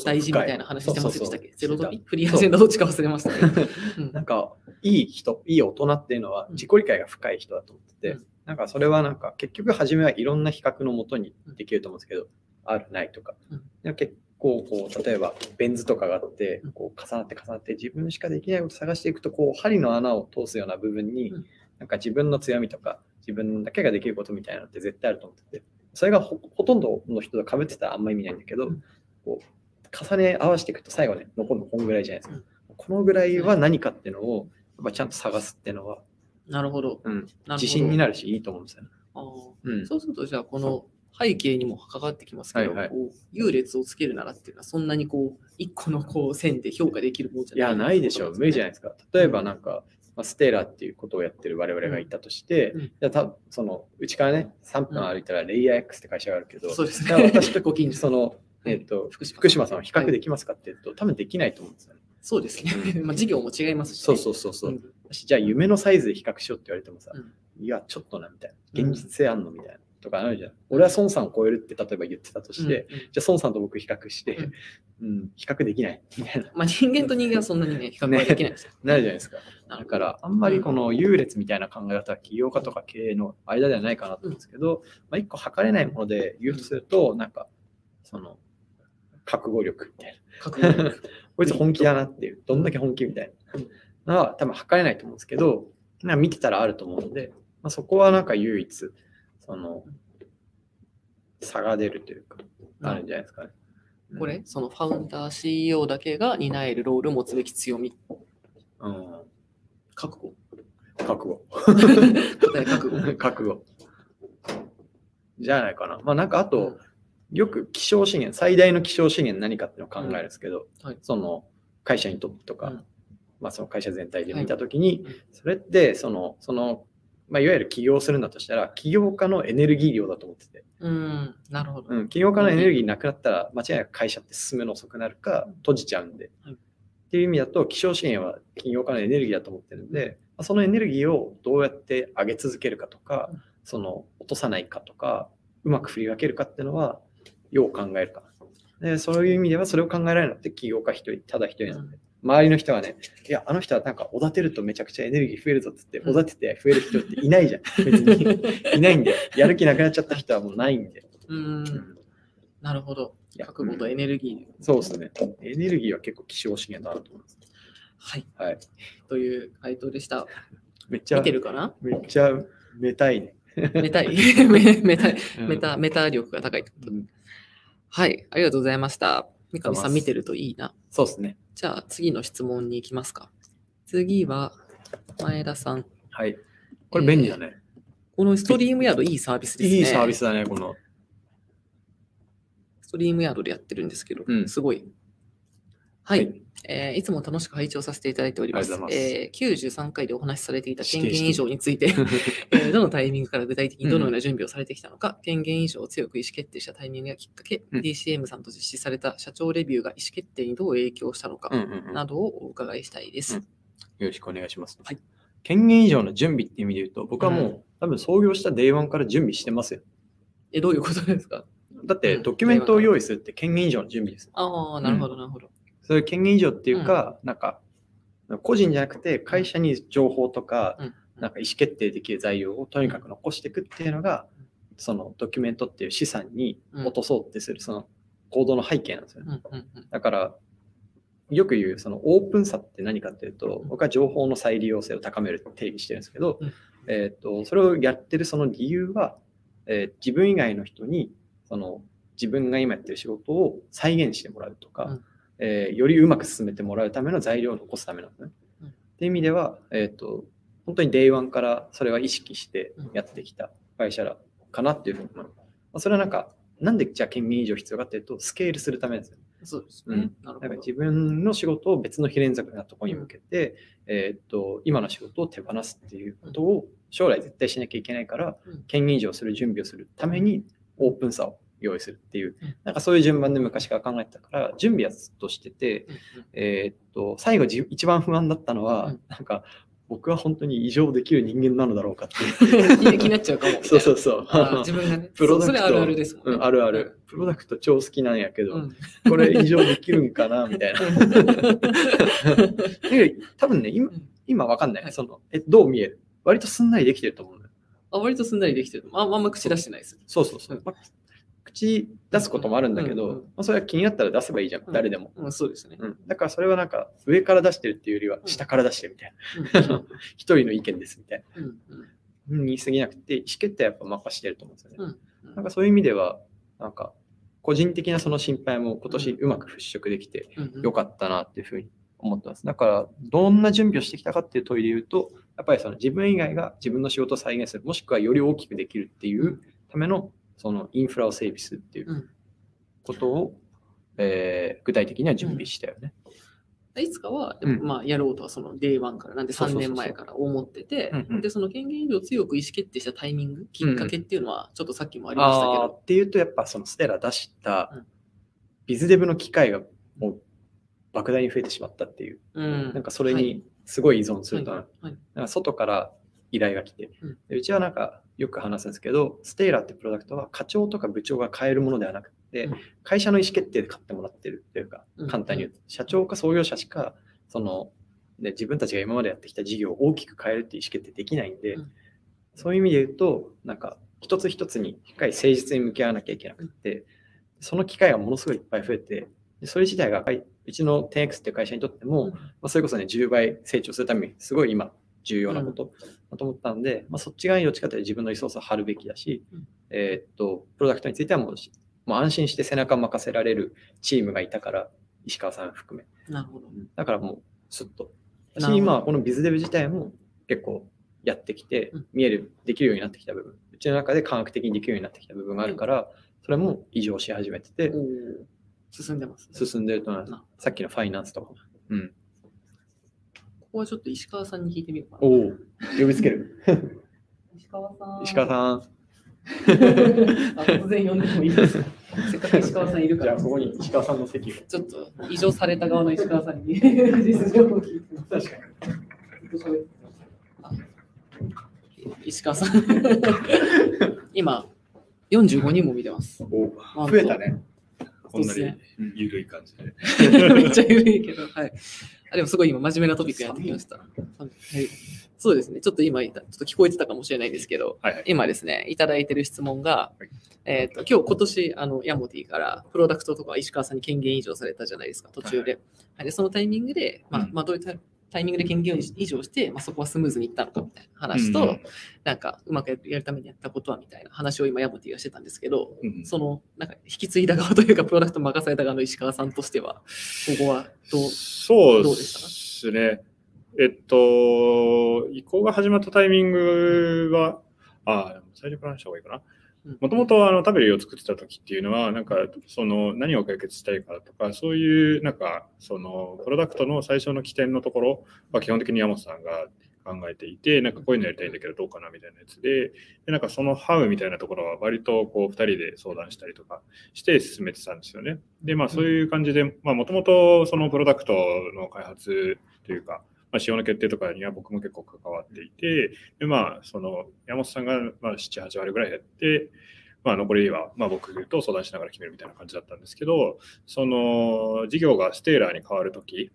大事みたいな深話してませんでしたっけ？ゼロドフリーアジェンダどっちか忘れましたけど。うん。なんか、いい人、いい大人っていうのはうん。自己理解が深い人だと思ってて、うん。なんかそれはなんか結局初めはいろんな比較のもとにできると思うんですけど、あるないとか。うん。で結構こう、例えばベン図とかがあってうん、こう重なって重なって自分しかできないことを探していくと、こう針の穴を通すような部分に、うん。なんか自分の強みとか自分だけができることみたいなのって絶対あると思ってて、それがほほとんどの人と被ってたらあんま意味ないんだけど、うんこう重ね合わせていくと最後ね、残るのこんぐらいじゃないですか。うんこのぐらいは何かっていうのを、やっぱちゃんと探すっていうのは、なるほど。うん、なるほど自信になるし、いいと思うんですよね。あーうん。そうすると、じゃあ、この背景にも関わってきますけど、はいはいこう優劣をつけるならっていうのは、そんなにこう、一個のこう線で評価できるもんじゃないいや、ないでしょう。無理じゃなないですか。例えばなんか、まあ、ステーラーっていうことをやってる我々がいたとして、うんたそのうちからね、3分歩いたらレイヤー X って会社があるけど、そうですね私と ご近所そのえっと福島福島さんは比較できますかって言うと、多分できないと思うんですよね。そうですね。まあ、事業も違いますし、そうね。そうそうそう。んじゃあ夢のサイズで比較しようって言われてもさ、うんいや、ちょっとなみたいな。現実性あんのみたいな。とかあるじゃん。俺は孫さんを超えるって例えば言ってたとして、うんうんじゃあ孫さんと僕比較して、うん、比較できないみたいな。まあ、人間と人間はそんなに ね、比較はできないですよ。なるじゃないですか。だから、あんまりこの優劣みたいな考え方は起業家とか経営の間ではないかなと思うんですけど、まあ、一個測れないもので言うとすると、なんか、その、覚悟力みたいな。覚悟力 こいつ本気だなっていう、どんだけ本気みたいなのは多分測れないと思うんですけど、なんか見てたらあると思うので、まあ、そこはなんか唯一、その、差が出るというか、あるんじゃないですかね。これ、そのファウンダー CEO だけが担えるロールを持つべき強み、うん。覚悟。覚悟。答え覚悟。覚悟。じゃないかな。まあなんかあと、よく希少資源、最大の希少資源何かっていうのを考えるんですけど、うんはいその会社にとってとか、うんまあその会社全体で見たときに、うんそれってその、その、まあいわゆる起業するんだとしたら、起業家のエネルギー量だと思ってて、うん、なるほど。うん、起業家のエネルギーなくなったら、間違いなく会社って進むの遅くなるか、閉じちゃうんで。はいっていう意味だと、希少資源は起業家のエネルギーだと思ってるんで、まあそのエネルギーをどうやって上げ続けるかとかうん、その落とさないかとか、うまく振り分けるかっていうのは、よう考えるかな。でそういう意味では、それを考えられるのって起業家一人、ただ一人なんで。周りの人はね、いや、あの人はなんか、おだてるとめちゃくちゃエネルギー増えるぞっつって、うんおだてて増える人っていないじゃん。別に。いないんで。やる気なくなっちゃった人はもうないんで。ううんん、なるほど。覚悟とエネルギー。そうですね。エネルギーは結構希少資源だなと思います。はい。はい。という回答でした。めっちゃ、見てるかな？めっちゃめたいね。メタい？メ メタいうんメタ、メタ力が高いってことうんはい。ありがとうございました。三上さん見てるといいな。そうですね。じゃあ次の質問に行きますか。次は前田さん。はい。これ便利だね。このストリームヤードいいサービスですね。いいサービスだね、この。ストリームヤードでやってるんですけど、うんすごい。はい、はい。えーいつも楽しく拝聴させていただいております。ありがとうございえー93回でお話しされていた権限以上について、えーどのタイミングから具体的にどのような準備をされてきたのか、権限以上を強く意思決定したタイミングやきっかけ、うん。DCM さんと実施された社長レビューが意思決定にどう影響したのか、うんうんうん。などをお伺いしたいです。うん。よろしくお願いします。はい。権限以上の準備って意味で言うと、僕はもう、うん。多分創業した Day1 から準備してますよ。え、どういうことですか？だって、うん。ドキュメントを用意するって権限以上の準備です。ああ、なるほど、なるほど。そういう権限以上っていうか、なんか、個人じゃなくて会社に情報とか、うん。なんか意思決定できる材料をとにかく残していくっていうのが、そのドキュメントっていう資産に落とそうってする、その行動の背景なんですよね。うん。うん。うん。だから、よく言うそのオープンさって何かっていうとうん、僕は情報の再利用性を高めるって定義してるんですけど、うん。えー、とそれをやってるその理由は、えー自分以外の人にその自分が今やってる仕事を再現してもらうとか、うんえーよりうまく進めてもらうための材料を残すためなんですね。うんっていう意味では、えー、と本当に Day1 からそれは意識してやってきた会社らかなっていうふうに思います。まあそれはなんか、なんでじゃあ権限以上必要かっていうと、スケールするためですよね。そうですね。うんなるほど。自分の仕事を別の非連続なところに向けて、えーっと今の仕事を手放すっていうことを将来絶対しなきゃいけないから、うん権限以上する準備をするためにオープンさを用意するっていう、うんなんかそういう順番で昔から考えてたから準備はずっとしてて、えーっと最後じ一番不安だったのは、うんなんか僕は本当に異常できる人間なのだろうかっていう。気になっちゃうかも。そうそうそう。自分がね。プロダクトそれあるあるですもんね。うん、あるある。プロダクト超好きなんやけど、うん。これ異常できるんかなみたいな。で多分ね、今うん今わかんない。はいそのえどう見える？割とすんなりできてると思う。あ割とすんなりできてる。ああんま口出してないです。そうそうそう。まあ口出すこともあるんだけど、うんうんうんまあ、それは気になったら出せばいいじゃん、うん誰でも、うん、そうですね。うん。だからそれはなんか上から出してるっていうよりはうん下から出してるみたいな。う ん一人の意見ですみたいうんうんな。うん言い過ぎなくて、意思決定はやっぱ任してると思うんですよね。うんうんなんかそういう意味では、なんか個人的なその心配も今年うまく払拭できて、うんうん良かったなっていうふうに思ってます。だから、どんな準備をしてきたかっていう問いで言うと、やっぱりその自分以外が自分の仕事を再現する、もしくはより大きくできるっていうためのそのインフラを整備するっていううん。ことを、えー具体的には準備したよね。いつかは、うん。まあ、やろうとはその Day1 から、なんで3そうそうそうそう。年前から思っててうんうん、で、その権限以上強く意思決定したタイミング、きっかけっていうのは、ちょっとさっきもありましたけあーど、っていうと、やっぱそのステラ出した、うん。ビズデブの機会がもう莫大に増えてしまったっていう、うん。なんかそれはい。にすごい依存すると、はいはい。なんか外から依頼が来て、うん。でうちはなんかよく話すんですけど、ステイラーってプロダクトは課長とか部長が買えるものではなくて、うん。会社の意思決定で買ってもらってるというかうん、簡単に言う。と、社長か創業者しか、その、ね、自分たちが今までやってきた事業を大きく変えるっていう意思決定できないんで、うん。そういう意味で言うと、なんか一つ一つにしっかり誠実に向き合わなきゃいけなくて、その機会がものすごいいっぱい増えて、でそれ自体がはいうちの 10X っていう会社にとっても、うん。まあ、それこそね、10倍成長するためにすごい今重要なことだと思ったんで、まあ、そっち側にどっちかというと自分のリソースを張るべきだし、うんえーっと、プロダクトについてはもうしもう安心して背中を任せられるチームがいたから、石川さん含め。なるほど。だからもうスッと。なるほどし、今このビズデブ自体も結構やってきてうん、見える、できるようになってきた部分。うちの中で科学的にできるようになってきた部分があるから、それも異常し始めてて進んでます、ね。進んでるとなさっきのファイナンスとかも。うん。ここはちょっと石川さんに聞いてみようかな。おお、呼びつける？石川さん。石川さん。あ突然呼んでもいいですか？せっかく石川さんいるから。ここに石川さんの席を。ちょっと異常された側の石川さんに 実情を聞いてます。確かに。あ石川さん。今、45人も見てます。お増えたね。こんなにそうっゆるい感じで。めっちゃ緩いけど、はい。あでもすごい今真面目なトピックやってきました。はい、そうですね。ちょっと今、ちょっと聞こえてたかもしれないんですけど、はいはい。今ですね、いただいてる質問が、はいえっ、と、今日今年、あの、ヤモティからプロダクトとか石川さんに権限移譲されたじゃないですか、途中で。はい、でそのタイミングで、まあ、うんまあ、どういうタイタイミングで権限を移譲して、まあ、そこはスムーズにいったのかみたいな話と、うんなんか、うまくやるためにやったことはみたいな話を今、ヤモティがしてたんですけど、うんその、なんか、引き継いだ側というか、プロダクト任された側の石川さんとしては、ここはどう、そうでどうでしたかすね。えっと、移行が始まったタイミングは、ああ、最初から話した方がいいかな。もともとあのタベリを作ってた時っていうのは、なんかその何を解決したいかとか、そういうなんかそのプロダクトの最初の起点のところは基本的に山本さんが考えていて、なんかこういうのやりたいんだけどどうかなみたいなやつで、でなんかそのハウみたいなところは割とこう2人で相談したりとかして進めてたんですよね。で、まあそういう感じで、まあもともとそのプロダクトの開発というか、まあ、仕様の決定とかには僕も結構関わっていて、で、まあ、その、山本さんが、まあ、7、8割ぐらいやって、まあ、残りは、まあ、僕と相談しながら決めるみたいな感じだったんですけど、その、事業がステーラーに変わるとき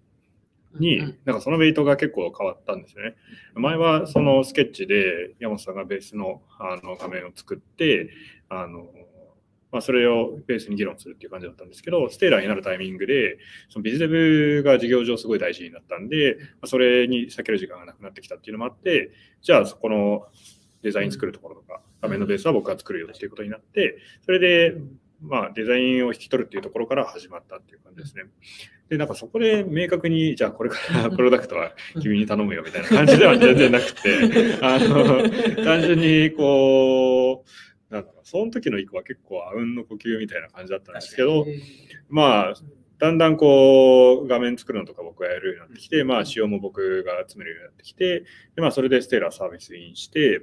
に、うんなんかそのベイトが結構変わったんですよね。前はそのスケッチで山本さんがベースのあの画面を作って、あの、まあ、それをベースに議論するっていう感じだったんですけど、ステーラーになるタイミングで、そのビズデブが事業上すごい大事になったんで、まあそれに避ける時間がなくなってきたっていうのもあって、じゃあそこのデザイン作るところとか、画面のベースは僕が作るよっていうことになって、それで、まあ、デザインを引き取るっていうところから始まったっていう感じですね。で、なんかそこで明確に、じゃあこれから プロダクトは君に頼むよみたいな感じでは全然なくて、あの、単純にこう、なんだろうその時の意向は結構あうんの呼吸みたいな感じだったんですけど、まあ、だんだんこう、画面作るのとか僕がやるようになってきて、まあ、仕様も僕が集めるようになってきて、で、まあ、それでステーラーサービスインして、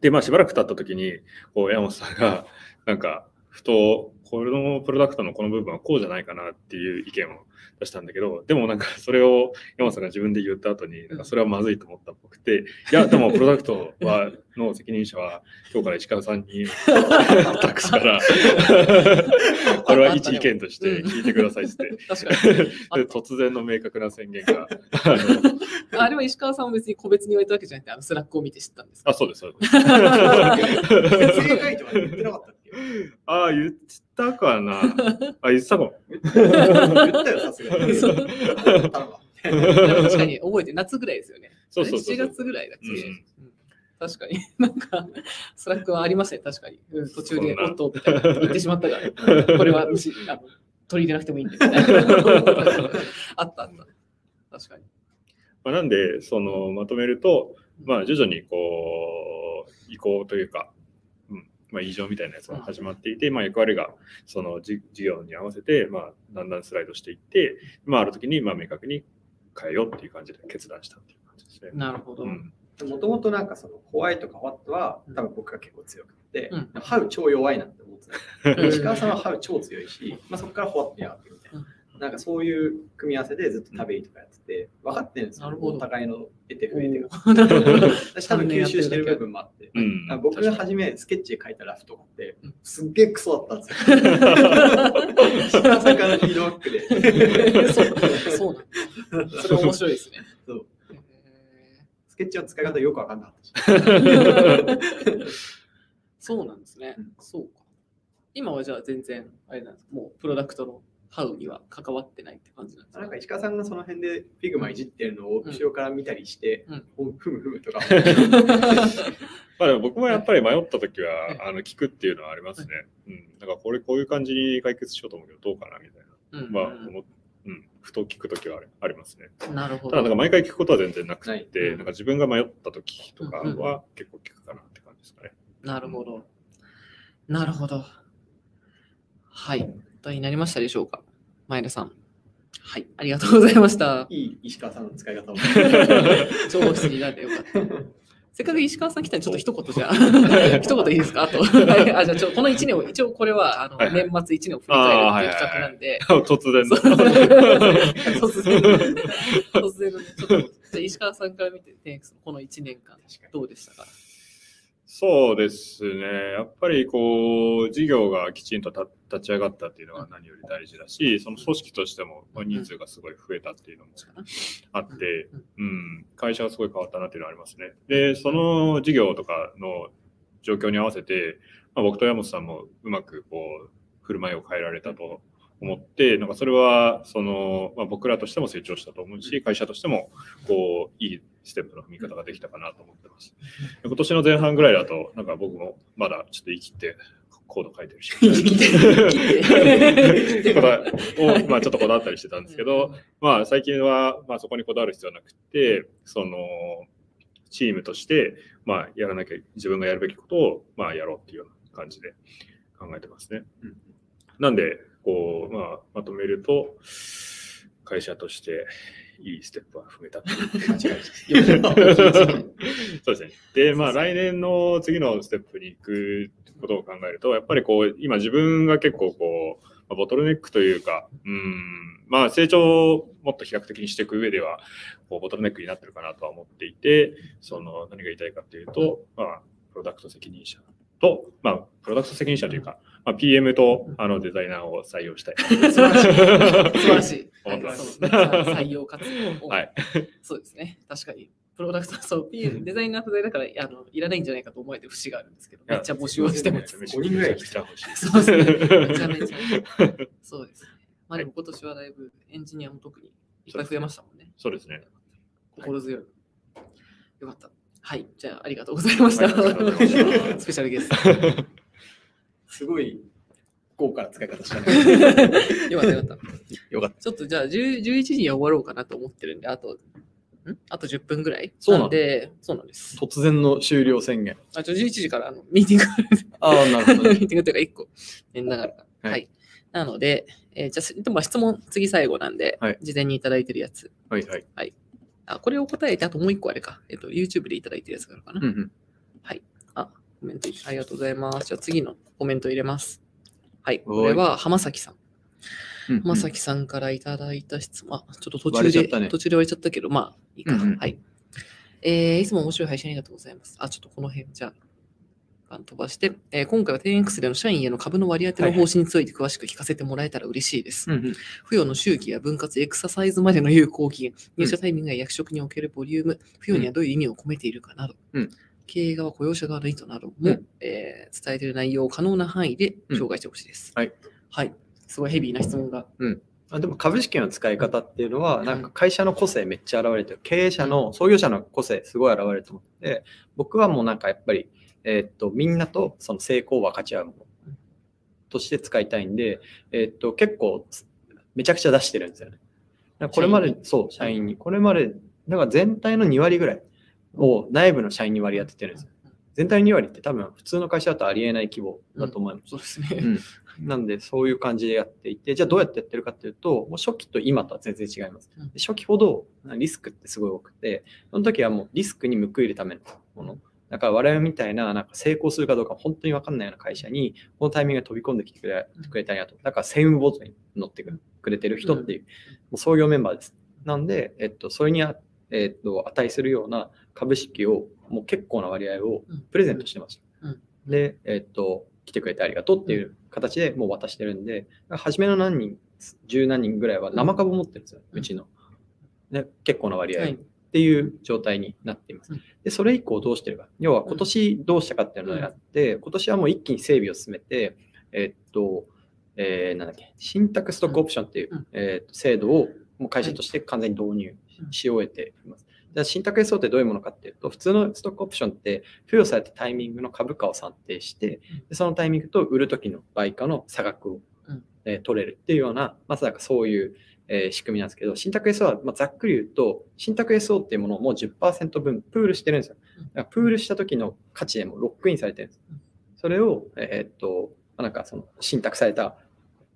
で、まあ、しばらく経った時に、こう、山本さんが、なんか、ふと、このプロダクトのこの部分はこうじゃないかなっていう意見を出したんだけど、でもなんかそれを山本さんが自分で言った後に、なんかそれはまずいと思ったっぽくて、いや、でもプロダクトはの責任者は今日から石川さんに託すから、これは一意見として聞いてくださいっつって。確かに。あで突然の明確な宣言が。あれは石川さんも別に個別に言われたわけじゃなくて、あの Slack を見て知ったんですか？あ、そうです、そうです。正解とは言ってなかったっ けあ、言ったかな あ、言ってたかも。言ったよ、さすがに。確かに覚えてる夏ぐらいですよね。そうそうそう7月ぐらいだっけ、うんうん確かに。なんか、 Slack はありましたね、確かに。うん途中で、おっと、みたいな言ってしまったから、これはあの取り入れなくてもいいんで、みたいな。あったあった。確かに。まあ、なんで、その、まとめると、まあ、徐々にこう、移行というか、うん、まあ、異常みたいなやつが始まっていて、まあ、役割が、そのじ事業に合わせて、まあ、だんだんスライドしていって、まあ、ある時に、まあ、明確に変えようっていう感じで決断したっていう感じですね。なるほど。うんもともとなんかそのホワイトかホワットは多分僕が結構強くて、うんハウ超弱いなって思ってた。う ん石川さんはハウ超強いし、まあ、そこからホワットに上がってみたいな。なんかそういう組み合わせでずっと食べいとかやってて、分かってるんですよ。なるほどお互いの得て増えてが。私多分吸収してる部分もあって。うんあ僕が初めスケッチで書いたラフとかってうん、すっげえクソだったんですよ。石川さんからフィードバックで。そうそうなんだ。それ面白いですね。そうへスケッチの使い方よく分かんなかったそうなんですねうん。そうか。今はじゃあ全然、あれなんですもうプロダクトのハウには関わってないって感じなんですか？なんか石川さんがその辺で Figma いじってるのを後ろから見たりして、うんおふむふむとか。まあでも僕もやっぱり迷った時は、あの、聞くっていうのはありますね。うん。だからこれこういう感じに解決しようと思うけど、どうかなみたいうんな。まあ、うん。ふと聞く時はありますね。なるほど。ただ、なんか毎回聞くことは全然なくて、うんなんか自分が迷った時とかうんうんは結構聞くかなって感じですかね。なるほど。なるほど。はい。どうになりましたでしょうか？前田さん。はい。ありがとうございました。いい石川さんの使い方を。上司になってよかった。せっかく石川さん来たんで、ちょっと一言じゃあ、一言いいですか？あと、は いあじゃあちょ、この1年を、一応これはあの、はいはい年末1年を振り返るっていう企画なんで、突然の。突然の、突然のね、ちょっと、じゃあ石川さんから見て、テンクスのこの1年間、どうでしたか？そうですね。やっぱりこう、事業がきちんと立立ち上がったっていうのが何より大事だし、その組織としてもまあ人数がすごい増えたっていうのもあって、うん、会社がすごい変わったなっていうのはありますね。で、その事業とかの状況に合わせて、まあ、僕と山本さんもうまくこう、振る舞いを変えられたと思って、なんかそれは、その、まあ、僕らとしても成長したと思うし、会社としても、こう、いいステップの踏み方ができたかなと思ってます。で今年の前半ぐらいだと、なんか僕もまだちょっと生きて、コード書いてるし。生きて生きてこだわを、まあ、ちょっとこだわったりしてたんですけど、まあ、最近は、まあ、そこにこだわる必要はなくて、その、チームとして、まあ、やらなきゃ、自分がやるべきことを、まあ、やろうっていうような感じで考えてますね。うんなんで、こう、まあ、まとめると、会社としていいステップは踏めたっていう間違えたそうですね。で、まあ、来年の次のステップに行くことを考えると、やっぱりこう、今自分が結構こう、まあボトルネックというか、うん、まあ、成長をもっと飛躍的にしていく上では、こうボトルネックになってるかなとは思っていて、その、何が言いたいかっていうと、まあ、プロダクト責任者と、まあ、プロダクト責任者というか、まあ、PM とあのデザイナーを採用したい。素晴らしい。素晴らしい。思ってますそう採用活動を、はい。そうですね。確かに。プロダクト、そう、PM デザイナー不在だからあのいらないんじゃないかと思えて節があるんですけど、めっちゃ募集をしてます。めちゃ5人ぐらいめちゃ欲しい。そうですね。めちゃめちゃ。そうですね。まあでも今年はだいぶエンジニアも特にいっぱい増えましたもんね。そうですね。心強い。よかった。はい。じゃあ、ありがとうございました スペシャルゲスト。すごい豪華な使い方したね。よかったよかった。よかった。ちょっとじゃあ10 11時には終わろうかなと思ってるんで、あと、ん？あと10分ぐらい？そうなので、そうなんです。突然の終了宣言。あ、ちょ11時からあのミーティングああ、なるほど ミーティングというか1個、やんながら。はいはい。なので、えーじゃあ、でも質問、次最後なんで、はい事前にいただいてるやつ。はいはい。あ、これを答えて、あともう1個あれか。えっ、と、YouTube でいただいてるやつがあるかな。うんうん。コメントありがとうございます。じゃあ次のコメント入れます。はい。これは浜崎さん。うんうん浜崎さんからいただいた質問。あ、ちょっと途中で、ね途中で割れちゃったけど、まあ、いいか。うんうんはい。えーいつも面白い配信ありがとうございます。あ、ちょっとこの辺、じゃあ、飛ばして、えー今回は 10X での社員への株の割り当ての方針について詳しく聞かせてもらえたら嬉しいです。付与の周期や分割、エクササイズまでの有効期限、入社タイミングや役職におけるボリューム、付与にはどういう意味を込めているかなど、うん経営側、雇用者側の意図なども、うんえー伝えている内容を可能な範囲で紹介してほしいです。はい。はい。すごいヘビーな質問が。あでも株式の使い方っていうのは、なんか会社の個性めっちゃ現れてる。経営者の、創業者の個性すごい現れると思って、僕はもうなんかやっぱり、えーっと、みんなとその成功を分かち合うものとして使いたいんで、えーっと、結構めちゃくちゃ出してるんですよね。これまで、そう、社員に。これまで、だから全体の2割ぐらいを内部の社員に割り当ててるんですよ。全体の2割って多分普通の会社だとありえない規模だと思います。そうですね。うんなんで、そういう感じでやっていて、じゃあどうやってやってるかっていうと、もう初期と今とは全然違います。初期ほどリスクってすごい多くて、その時はもうリスクに報いるためのもの。だから我々みたいななんか成功するかどうか本当に分かんないような会社に、このタイミングで飛び込んできてくれくれたりだと。だから専務ボートに乗ってくれてる人っていう、もう創業メンバーです。なんで、えっと、それにあ、えっと、値するような株式を、もう結構な割合をプレゼントしてます。うん。で、えっと、来てくれてありがとうっていう形でもう渡してるんで、初めの何人、十何人ぐらいは生株持ってるんですよ、うちの。で結構な割合はい。っていう状態になっています。うん。で、それ以降どうしてるか。要は今年どうしたかっていうのをやって、今年はもう一気に整備を進めて、えっと、えーなんだっけ、信託ストックオプションっていう、うん。えーと制度をもう会社として完全に導入し終えています。じゃあ信託 SO ってどういうものかっていうと、普通のストックオプションって付与されたタイミングの株価を算定して、でそのタイミングと売る時の売価の差額を、うんえー取れるっていうような、まさかそういう、えー仕組みなんですけど、信託 SO は、まあ、ざっくり言うと、信託 SO っていうものをもう10%分プールしてるんですよ。うんだからプールした時の価値でもロックインされてるんですうん。それを、えーっと、まあなんかその信託された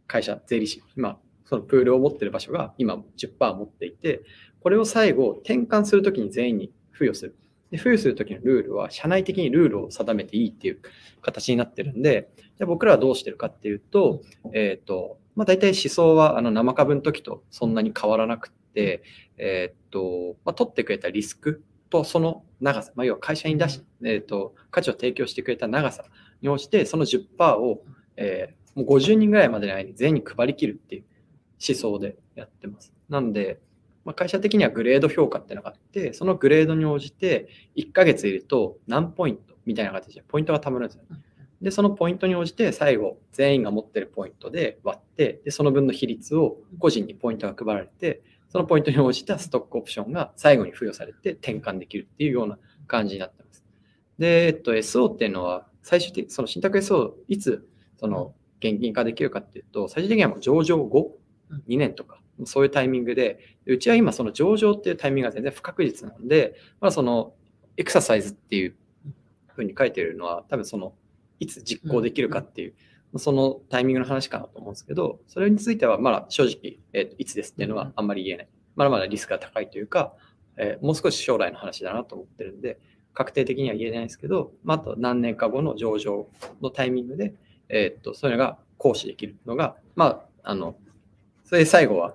会社、税理士、今、そのプールを持ってる場所が今10%持っていて、これを最後転換するときに全員に付与する。で付与するときのルールは、社内的にルールを定めていいっていう形になってるんで、じゃあ僕らはどうしてるかっていうと、えっ、と、まあ、大体思想はあの生株の時とそんなに変わらなくて、えっ、と、まあ、取ってくれたリスクとその長さ、まあ、要は会社に出し、えっ、と、価値を提供してくれた長さに応じて、その10%を、えーもう50人ぐらいまでの間に全員に配り切るっていう思想でやってます。なんで、まあ、会社的にはグレード評価っていうのがあって、そのグレードに応じて1ヶ月いると何ポイントみたいな形でポイントが貯まるんですよ。で、そのポイントに応じて最後全員が持ってるポイントで割って、で、その分の比率を個人にポイントが配られて、そのポイントに応じたストックオプションが最後に付与されて転換できるっていうような感じになってます。で、えっと、SO っていうのは最終的にその信託 SO いつその現金化できるかっていうと、最終的にはもう上場後うん、2年とか、そういうタイミングで、でうちは今その上場っていうタイミングが全然不確実なんで、まあそのエクササイズっていうふうに書いてるのは、多分そのいつ実行できるかっていう、そのタイミングの話かなと思うんですけど、それについてはまだ正直、えーといつですっていうのはあんまり言えない。まだまだリスクが高いというか、えーもう少し将来の話だなと思ってるんで、確定的には言えないですけど、まあ、あと何年か後の上場のタイミングで、えーっと、そういうのが行使できるのが、まあ、あの、それで最後は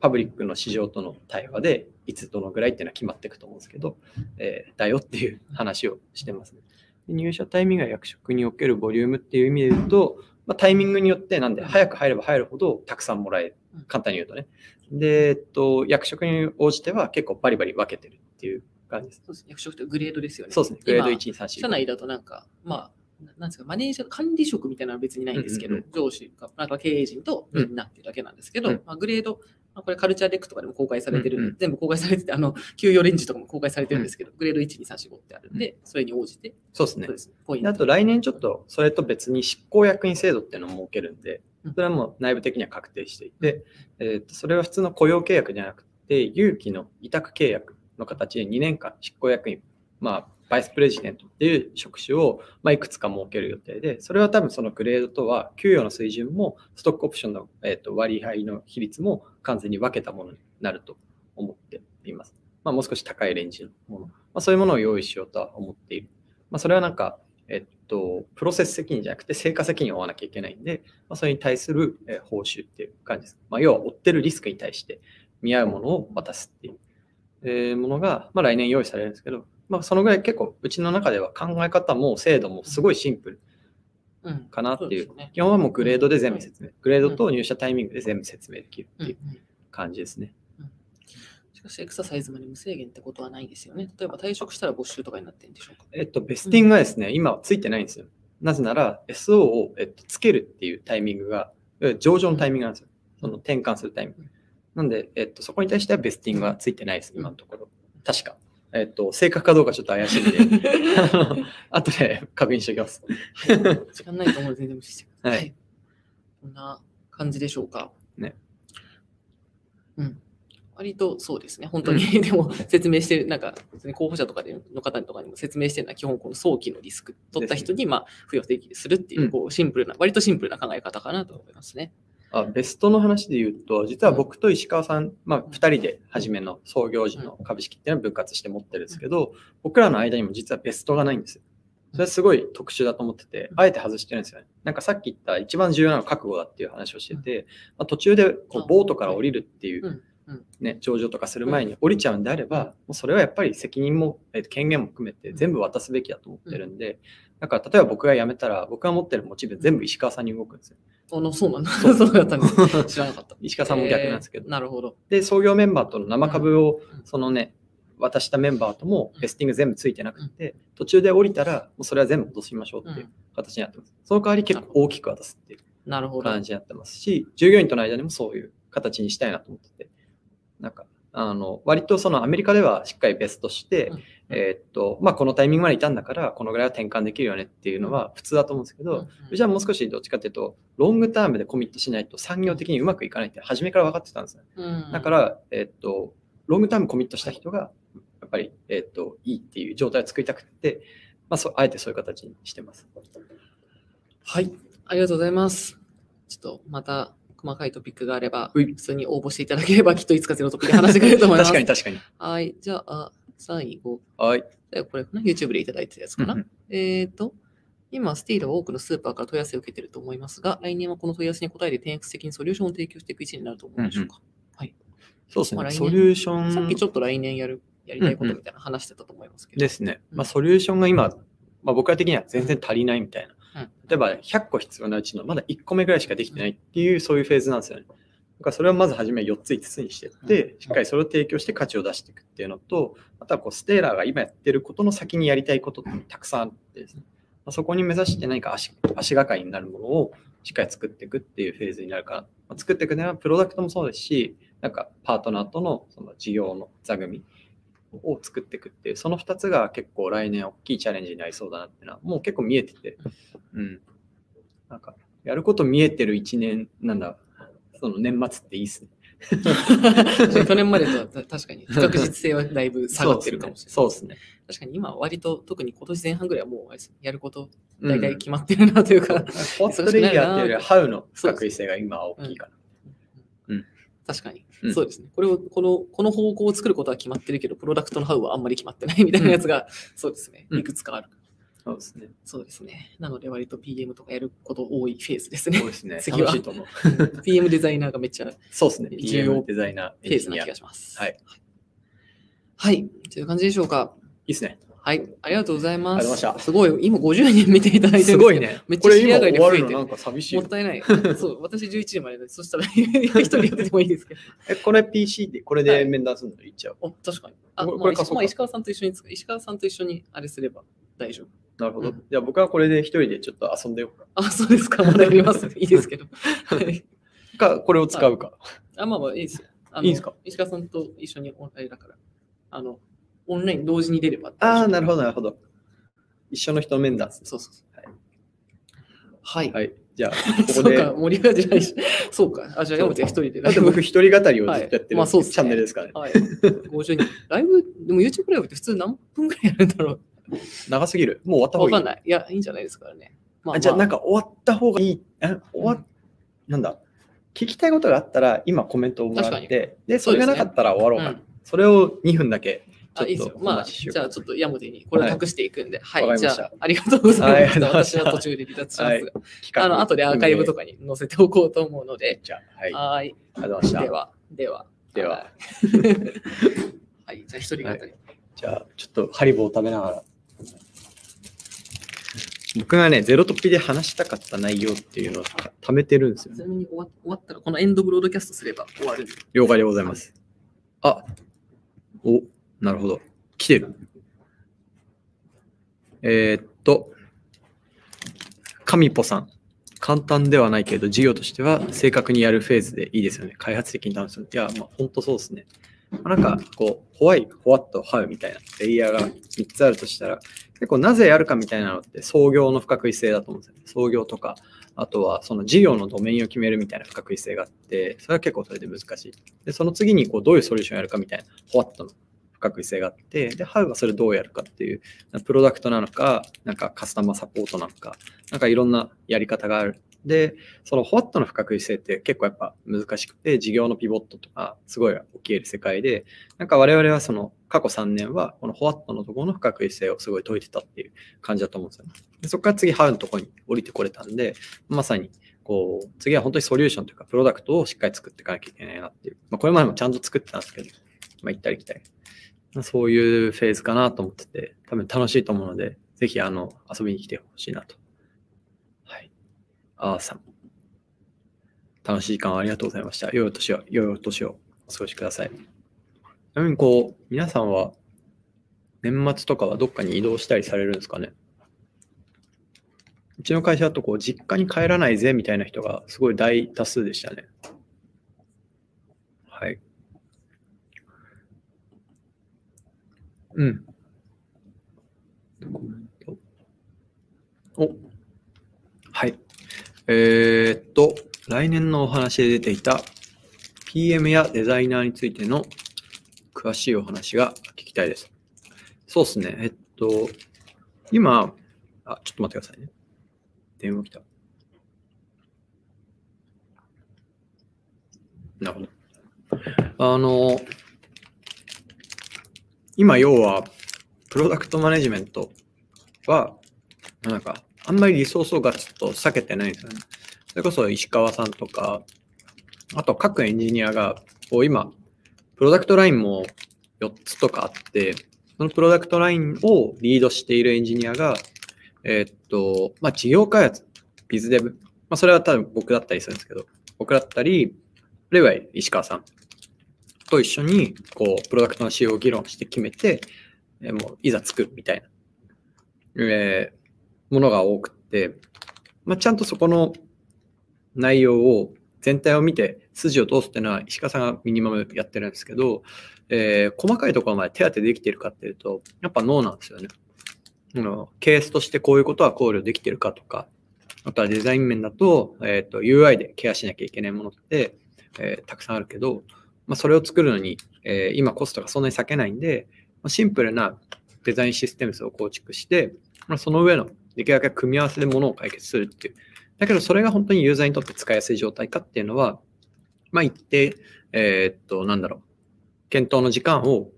パブリックの市場との対話で、いつどのぐらいっていうのは決まっていくと思うんですけど、えーだよっていう話をしてますね。で入社タイミングや役職におけるボリュームっていう意味で言うと、まあ、タイミングによって、なんで、早く入れば入るほどたくさんもらえるうん。簡単に言うとね。で、えっと、役職に応じては結構バリバリ分けてるっていう感じです。そうです役職ってグレードですよね。そうですね。グレード今1、2、3、4。社内だとなんか、まあ、ななんですか、マネージャー、管理職みたいなのは別にないんですけど、上司が、なんか経営陣とみんなっていうだけなんですけど、うん。まあ、グレード、まあ、これカルチャーレックとかでも公開されてる全部公開されてて、あの、給与レンジとかも公開されてるんですけど、グレード1、2、3、4、5ってあるんで、それに応じて、そうです。ねあと来年ちょっとそれと別に執行役員制度っていうのを設けるんでうん、それはもう内部的には確定していて、えーとそれは普通の雇用契約じゃなくて、有期の委託契約の形で2年間執行役員、まあ、バイスプレジデントっていう職種を、まあ、いくつか設ける予定で、それは多分そのグレードとは、給与の水準も、ストックオプションの、えー、と割合の比率も完全に分けたものになると思っています。まあ、もう少し高いレンジのもの。まあ、そういうものを用意しようとは思っている。まあ、それはなんか、えっと、プロセス責任じゃなくて、成果責任を負わなきゃいけないんで、まあ、それに対する、え報酬っていう感じです。まあ、要は、追ってるリスクに対して見合うものを渡すっていう、えものが、まあ、来年用意されるんですけど、まあ、そのぐらい結構、うちの中では考え方も制度もすごいシンプルうんかなっていう。そうですね基本はもうグレードで全部説明。グレードと入社タイミングで全部説明できるっていううんうん感じですね。しかし、エクササイズまで無制限ってことはないですよね。例えば退職したら没収とかになってるんでしょうか？えっと、ベスティングはですね、今はついてないんですよ。なぜなら、SO を、えっと、つけるっていうタイミングが、え上場のタイミングなんですよ。その転換するタイミング。なんで、えっと、そこに対してはベスティングはついてないです、今のところ。確か。えっと、正確かどうかちょっと怪しいんで、あの後で確認しておきます。時間ないと思うので全然無視してください。はいこんな感じでしょうか。ね。うん。割とそうですね、本当に、でも説明してる、なんか、候補者とかでの方とかにも説明してるのは、基本、この早期のリスク、取った人に、まあ、付与適宜するっていうう、んこう、シンプルな、割とシンプルな考え方かなと思いますね。あベストの話で言うと、実は僕と石川さん、まあ、2人で初めの創業時の株式っていうのは分割して持ってるんですけど、僕らの間にも実はベストがないんですよ。それはすごい特殊だと思ってて、あえて外してるんですよね。なんかさっき言った一番重要なのは覚悟だっていう話をしてて、まあ、途中でこうボートから降りるっていうね、上場とかする前に降りちゃうんであれば、もうそれはやっぱり責任も、えーと権限も含めて全部渡すべきだと思ってるんで、だから例えば僕が辞めたら、僕が持ってるモチベ全部石川さんに動くんですよ。あの、そうなんだ。そうだったんです。知らなかった。石川さんも逆なんですけどえーなるほど。で、創業メンバーとの生株をうん、そのね、渡したメンバーともベスティング全部ついてなくて、途中で降りたら、もうそれは全部戻しましょうっていう形になってます。その代わり結構大きく渡すっていうなるほど。感じになってますし、従業員との間にもそういう形にしたいなと思ってて、なんか、あの、割とそのアメリカではしっかりベストして、うんえーっと、まあ、このタイミングまでいたんだから、このぐらいは転換できるよねっていうのは普通だと思うんですけど、じゃあもう少しどっちかっていうと、ロングタームでコミットしないと産業的にうまくいかないって初めから分かってたんですね。うんだから、えーっと、ロングタームコミットした人が、やっぱり、えーっと、いいっていう状態を作りたくて、まあ、そうあえてそういう形にしてます。はい。ありがとうございます。ちょっとまた細かいトピックがあれば、普通に応募していただければ、きっといつかゼロトピで話してくれると思います。確かに確かに。はい。じゃあ、最後。はい。これかな ?YouTube でいただいてたやつかな、うんうんえっ、と、今、スティールは多くのスーパーから問い合わせを受けていると思いますが、来年はこの問い合わせに答えて 10X 的にソリューションを提供していく位置になると思うんでしょうか。そうですね。まあソリューション。さっきちょっと来年やる、やりたいことみたいな話してたと思いますけど。ですね。うんまあ、ソリューションが今、まあ、僕ら的には全然足りないみたいな。うん例えば、100個必要なうちのまだ1個目ぐらいしかできてないっていう、そういうフェーズなんですよね。だからそれをまず初め4つ5つにしていって、しっかりそれを提供して価値を出していくっていうのと、あとはこうステーラーが今やってることの先にやりたいことってたくさんあってですね、まあ、そこに目指して何か足足がかりになるものをしっかり作っていくっていうフェーズになるかな。まあ、作っていくのはプロダクトもそうですし、なんかパートナーとのその事業の座組を作っていくっていう、その2つが結構来年大きいチャレンジになりそうだなっていうのは、もう結構見えてて、うん。なんか、やること見えてる1年、なんだ、その年末っていいっすね。去年までとは確かに不確実性はだいぶ下がってるかもしれない。そうですね。確かに今は割と特に今年前半ぐらいはもうやることうん大体決まってるなというか、ホットレイヤーっていうハウの不確実性が今は大きいか確かに、うんそうですね。これを、この、この方向を作ることは決まってるけど、プロダクトのハウはあんまり決まってないみたいなやつが、そうですね。うんいくつかある。ら。そうですね。そうですね。なので割と PM とかやること多いフェーズですねそう。ですね。次は楽しいと思う。PM デザイナーがめっちゃフそうですね。重要 PM デザイナー、エンジニア。ェーズな気いがします。はい。はい。という感じでしょうか。いですね。はい。ありがとうございます。ありがとうございましたすごい。今50人見ていただいてすごいね。めっちゃ知り上がで増えてるなんか寂しいもっ。たいない。そう、私11時までで、そしたら 一人やっててもいいですけど。え、これ PC でこれで面談するの？いっちゃう。お、確かに。あ、これままあ石川さんと一緒に石川さんと一緒にあれすれば大丈夫。なるほど。うんじゃあ僕はこれで一人でちょっと遊んでようか。あ、そうですか。まだやります。いいですけど。はいか、これを使うか。あ、まあまあいいですよ。いいですか？石川さんと一緒にオンラインだから、あの、オンライン同時に出れば。ああ、なるほど。ど、なるほど。一緒の人の面談。そうそうそう。はい。はい。じゃあ、ここで。そうか、盛り上がりないし。そうか。あ、じゃあ、山本一人で。だって僕一人語りをずっとやってるはいまあそうチャンネルですからね。はい。50人。ライブ、でも YouTube ライブって普通何分ぐらいやるんだろう長すぎる。もう終わった方がいんない。いや、いいんじゃないですからね。まあじゃあ、なんか、か終わった方がいい。え終わっ、なんだ。聞きたいことがあったら、今コメントをもら確かって、で、それがなかったら終わろうかな。うんそれを2分だけ、ちあ、いいですよ。まあ、じゃあ、ちょっと山本にこれを託していくんで、はい。わかりましたじゃあ、ありがとうござはいました。りがとうござい私は途中で離脱しますが。企画あの、後でアーカイブとかに載せておこうと思うので、じゃあ、はい。あはい。りがとうございました。では、では。でははい。はい。じゃあ、一人語り。じゃあ、ちょっとハリボーを食べながら。僕がね、ゼロトピで話したかった内容っていうのを貯めてるんですよち。なみに終わ終わったら、このエンドブロードキャストすれば終わる。了解でございます。あ、お、なるほど。来てる。えーっと、神ポさん。簡単ではないけど、事業としては正確にやるフェーズでいいですよね。開発的に楽しむ。いや、まあ、本当そうですね。まなんか、こう、ホワイト、ホワット、ハウみたいなレイヤーが3つあるとしたら、結構なぜやるかみたいなのって創業の不確実性だと思うんですよね。創業とか、あとはその事業のドメインを決めるみたいな不確実性があって、それは結構それで難しい。で、その次にこうどういうソリューションをやるかみたいな、ホワットの不確実性があって、で、ハウはそれどうやるかっていう、プロダクトなのか、なんかカスタマーサポートなのか、なんかいろんなやり方がある。で、そのホワットの不確実性って結構やっぱ難しくて、事業のピボットとかすごい起きえる世界で、なんか我々はその過去3年はこのホワットのところの不確実性をすごい解いてたっていう感じだと思うんですよね。でそこから次ハウのところに降りてこれたんで、まさにこう、次は本当にソリューションというかプロダクトをしっかり作っていかなきゃいけないなっていう。まあこれまでもちゃんと作ってたんですけど、まあ行ったり来たり。そういうフェーズかなと思ってて、多分楽しいと思うので、ぜひあの遊びに来てほしいなと。あーさん。楽しい時間ありがとうございました。良いお年を、良いお年をお過ごしください。ちなみにこう、皆さんは年末とかはどっかに移動したりされるんですかね？うちの会社だとこう、実家に帰らないぜみたいな人がすごい大多数でしたね。はい。うん。お、はい。えーっと、来年のお話で出ていた PM やデザイナーについての詳しいお話が聞きたいです。そうですね。えっと、今、あ、ちょっと待ってくださいね。電話来た。なるほど。あの、今要は、プロダクトマネジメントは、なんか、あんまりリソースをガツッと避けてないんですよね。それこそ石川さんとか、あと各エンジニアが、こう今、プロダクトラインも4つとかあって、そのプロダクトラインをリードしているエンジニアが、えーっと、まあ、事業開発、ビズデブ、まあ、それは多分僕だったりするんですけど、僕だったり、あるいは石川さんと一緒に、こう、プロダクトの仕様を議論して決めて、えーもういざ作るみたいな、えーものが多くて、まあ、ちゃんとそこの内容を全体を見て筋を通すっていうのは石川さんがミニマムやってるんですけど、えー細かいところまで手当てできてるかっていうと、やっぱノーなんですよね。あのケースとしてこういうことは考慮できてるかとか、あとはデザイン面だと,、えー、と UI でケアしなきゃいけないものって、えーたくさんあるけど、まあ、それを作るのに、えー今コストがそんなに避けないんで、まあシンプルなデザインシステムズを構築して、まあ、その上のできるだけ組み合わせで物を解決するっていう。だけどそれが本当にユーザーにとって使いやすい状態かっていうのは、まあ一定、えーっと、なんだろう、検討の時間を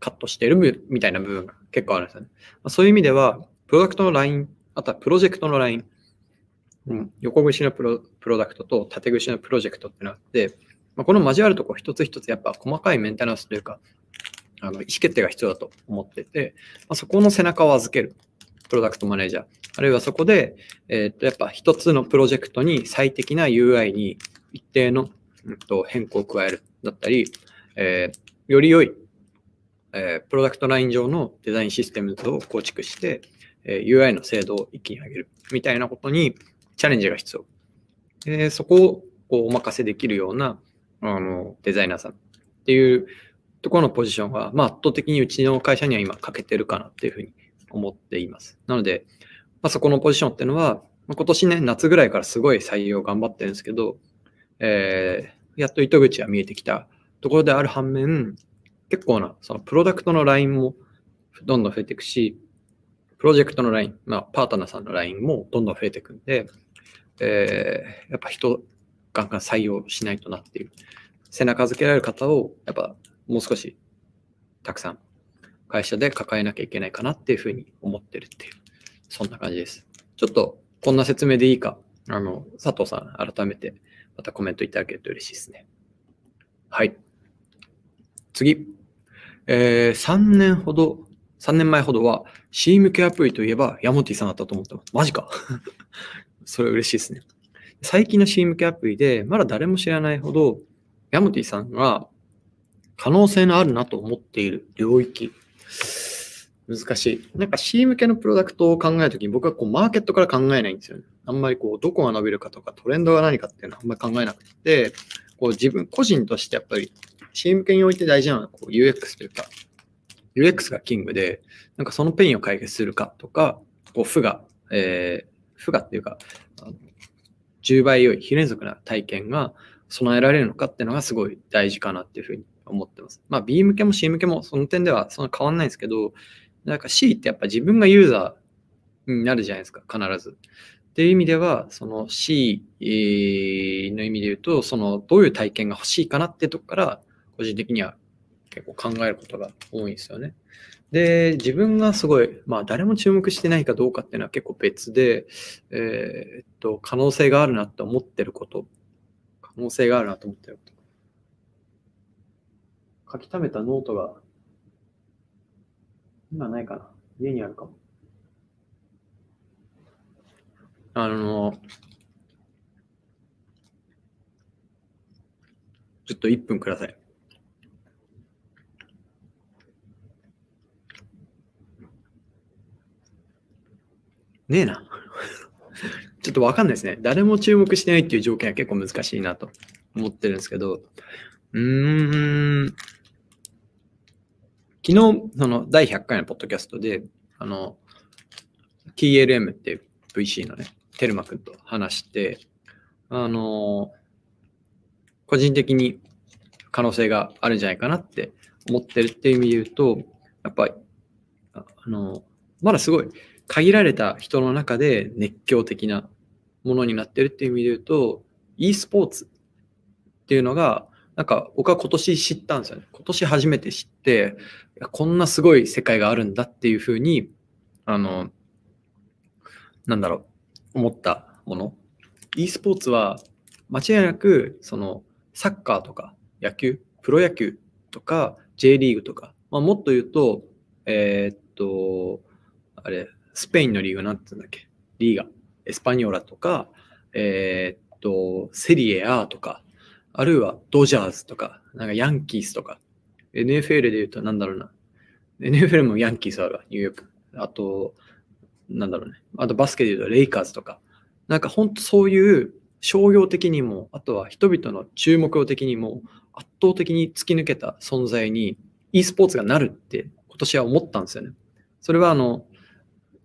カットしているみたいな部分が結構あるんですよね。まあ、そういう意味では、プロダクトのライン、あとはプロジェクトのライン、うん、横串のプロプロダクトと縦串のプロジェクトっていうのがあって、まあ、この交わるとこ一つ一つやっぱ細かいメンテナンスというか、あの意思決定が必要だと思ってて、まあ、そこの背中を預けるプロダクトマネージャー、あるいはそこで、えーとやっぱ一つのプロジェクトに最適な UI に一定の、うん、と変更を加えるだったり、えーより良い、えープロダクトライン上のデザインシステムを構築して、え UI の精度を一気に上げるみたいなことにチャレンジが必要。でそこをこうお任せできるようなあのデザイナーさんっていうところのポジションは、まあ、圧倒的にうちの会社には今欠けてるかなっていうふうに思っています。なので、まあ、そこのポジションっていうのは、まあ今年ね、夏ぐらいからすごい採用頑張ってるんですけど、えーやっと糸口が見えてきたところである反面、結構な、そのプロダクトのラインもどんどん増えていくし、プロジェクトのライン、まあ、パートナーさんのラインもどんどん増えていくんで、えーやっぱ人、ガンガン採用しないとなっていう、背中付けられる方を、やっぱもう少したくさん会社で抱えなきゃいけないかなっていうふうに思ってるっていう、そんな感じです。ちょっとこんな説明でいいか、あの、佐藤さん、改めてまたコメントいただけると嬉しいですね。はい。次。えー、3年ほど、3年前ほどは C 向けアプリといえばヤモティさんだったと思ってます。マジか。それ嬉しいですね。最近の C 向けアプリで、まだ誰も知らないほど、ヤモティさんが可能性のあるなと思っている領域。難しい。なんか C 向けのプロダクトを考えるときに僕はこうマーケットから考えないんですよね。あんまりこうどこが伸びるかとかトレンドが何かっていうのはあんまり考えなくて、こう自分個人としてやっぱり C 向けにおいて大事なのはこう UX というか、UX がキングで、なんかそのペインを解決するかとか、こう負が、えー、負がっていうか、10倍良い非連続な体験が備えられるのかっていうのがすごい大事かなっていうふうに思ってます。まあ B 向けも C 向けもその点ではそんな変わんないんですけど、なんか C ってやっぱ自分がユーザーになるじゃないですか、必ず。っていう意味では、その C の意味で言うと、そのどういう体験が欲しいかなってとこから、個人的には結構考えることが多いんですよね。で、自分がすごい、まあ誰も注目してないかどうかっていうのは結構別で、えーっと、可能性があるなと思ってること、可能性があるなと思ってること。書き溜めたノートが、今ないかな家にあるかも。あの、ちょっと1分ください。ねえな。ちょっとわかんないですね。誰も注目してないっていう条件は結構難しいなと思ってるんですけど、うーん。昨日、その第100回のポッドキャストで、あの、TLM って VC のね、テルマ君と話して、あの、個人的に可能性があるんじゃないかなって思ってるっていう意味で言うと、やっぱり、あの、まだすごい限られた人の中で熱狂的なものになってるっていう意味で言うと、e スポーツっていうのが、なんか僕は今年知ったんですよね。今年初めて知って、こんなすごい世界があるんだっていうふうに、あの、なんだろう、思ったもの。e スポーツは間違いなく、その、サッカーとか野球、プロ野球とか J リーグとか、まあ、もっと言うと、えーっと、あれ、スペインのリーグなんて言うんだっけ？リーガ、エスパニョーラとか、えーっと、セリエ A とか、あるいはドジャーズとか、なんかヤンキースとか、NFL で言うとなんだろうな。NFL もヤンキースあるわ、ニューヨーク。あと、なんだろうね。あとバスケで言うとレイカーズとか。なんか本当そういう商業的にも、あとは人々の注目を的にも圧倒的に突き抜けた存在に e スポーツがなるって今年は思ったんですよね。それはあの、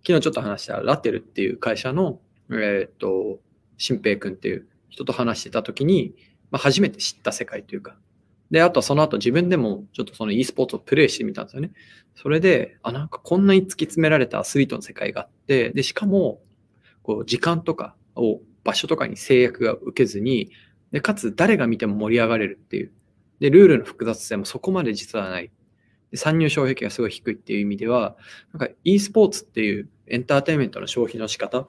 昨日ちょっと話したラテルっていう会社の、えーっと、新平君っていう人と話してた時に、まあ、初めて知った世界というか。で、あとはその後自分でもちょっとその e スポーツをプレイしてみたんですよね。それで、あ、なんかこんなに突き詰められたアスリートの世界があって、で、しかも、こう、時間とかを場所とかに制約が受けずに、で、かつ誰が見ても盛り上がれるっていう。で、ルールの複雑性もそこまで実はない。で参入障壁がすごい低いっていう意味では、なんか e スポーツっていうエンターテインメントの消費の仕方、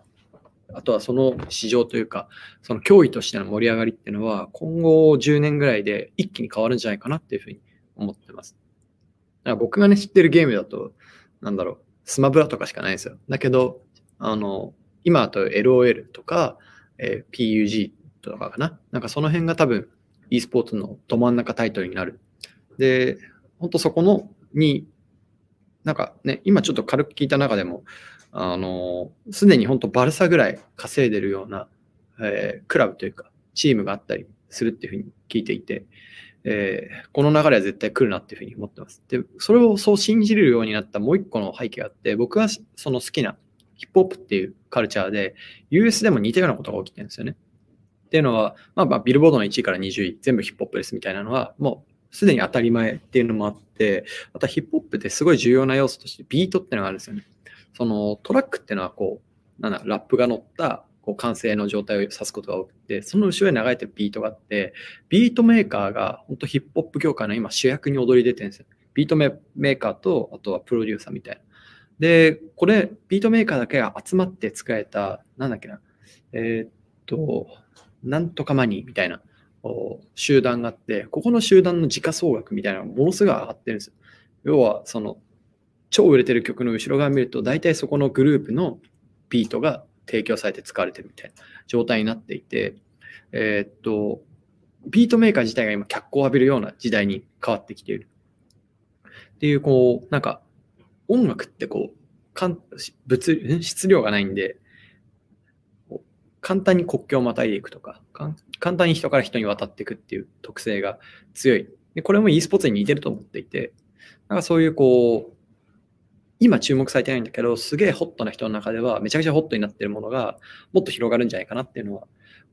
あとはその市場というか、その脅威としての盛り上がりっていうのは、今後10年ぐらいで一気に変わるんじゃないかなっていうふうに思ってます。だから僕がね、知ってるゲームだと、なんだろう、スマブラとかしかないんですよ。だけど、あの、今だと LOL とか、えー PUG とかかな。なんかその辺が多分 e スポーツのど真ん中タイトルになる。で、本当そこのに、なんかね、今ちょっと軽く聞いた中でも、あの、すでに本当バルサぐらい稼いでるような、えークラブというか、チームがあったりするっていうふうに聞いていて、えーこの流れは絶対来るなっていうふうに思ってます。で、それをそう信じるようになったもう一個の背景があって、僕がその好きなヒップホップっていうカルチャーで、US でも似たようなことが起きてるんですよね。っていうのは、まあ、まあビルボードの1位から20位、全部ヒップホップですみたいなのは、もうすでに当たり前っていうのもあって、あとヒップホップってすごい重要な要素としてビートってのがあるんですよね。そのトラックっていうのはこう、なんだ、ラップが乗ったこう完成の状態を指すことが多くて、その後ろに流れてるビートがあって、ビートメーカーが本当ヒップホップ業界の今主役に躍り出てるんですよ。ビートメーカーと、あとはプロデューサーみたいな。で、これ、ビートメーカーだけが集まって使えた、なんだっけな、えーっと、なんとかマニーみたいな集団があって、ここの集団の時価総額みたいなものすごい上がってるんですよ。要は、その、超売れてる曲の後ろ側見ると、大体そこのグループのビートが提供されて使われてるみたいな状態になっていて、えーっと、ビートメーカー自体が今脚光を浴びるような時代に変わってきている。っていう、こう、なんか、音楽ってこう、かん物質量がないんで、簡単に国境をまたいでいくとか、簡単に人から人に渡っていくっていう特性が強い。でこれも e スポーツに似てると思っていて、なんかそういうこう、今注目されてないんだけど、すげえホットな人の中では、めちゃくちゃホットになってるものが、もっと広がるんじゃないかなっていうのは、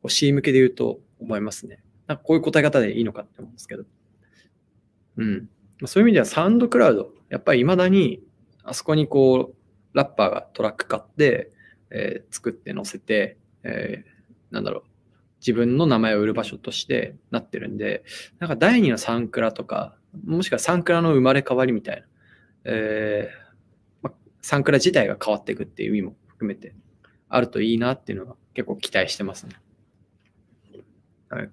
C 向けで言うと思いますね。なんかこういう答え方でいいのかって思うんですけど。うん。まあそういう意味では、サウンドクラウド、やっぱり未だに、あそこにこう、ラッパーがトラック買って、えー作って載せて、えーなんだろう、自分の名前を売る場所としてなってるんで、なんか第二のサンクラとか、もしくはサンクラの生まれ変わりみたいな、えー、サンクラ自体が変わっていくっていう意味も含めてあるといいなっていうのは結構期待してますね。はい。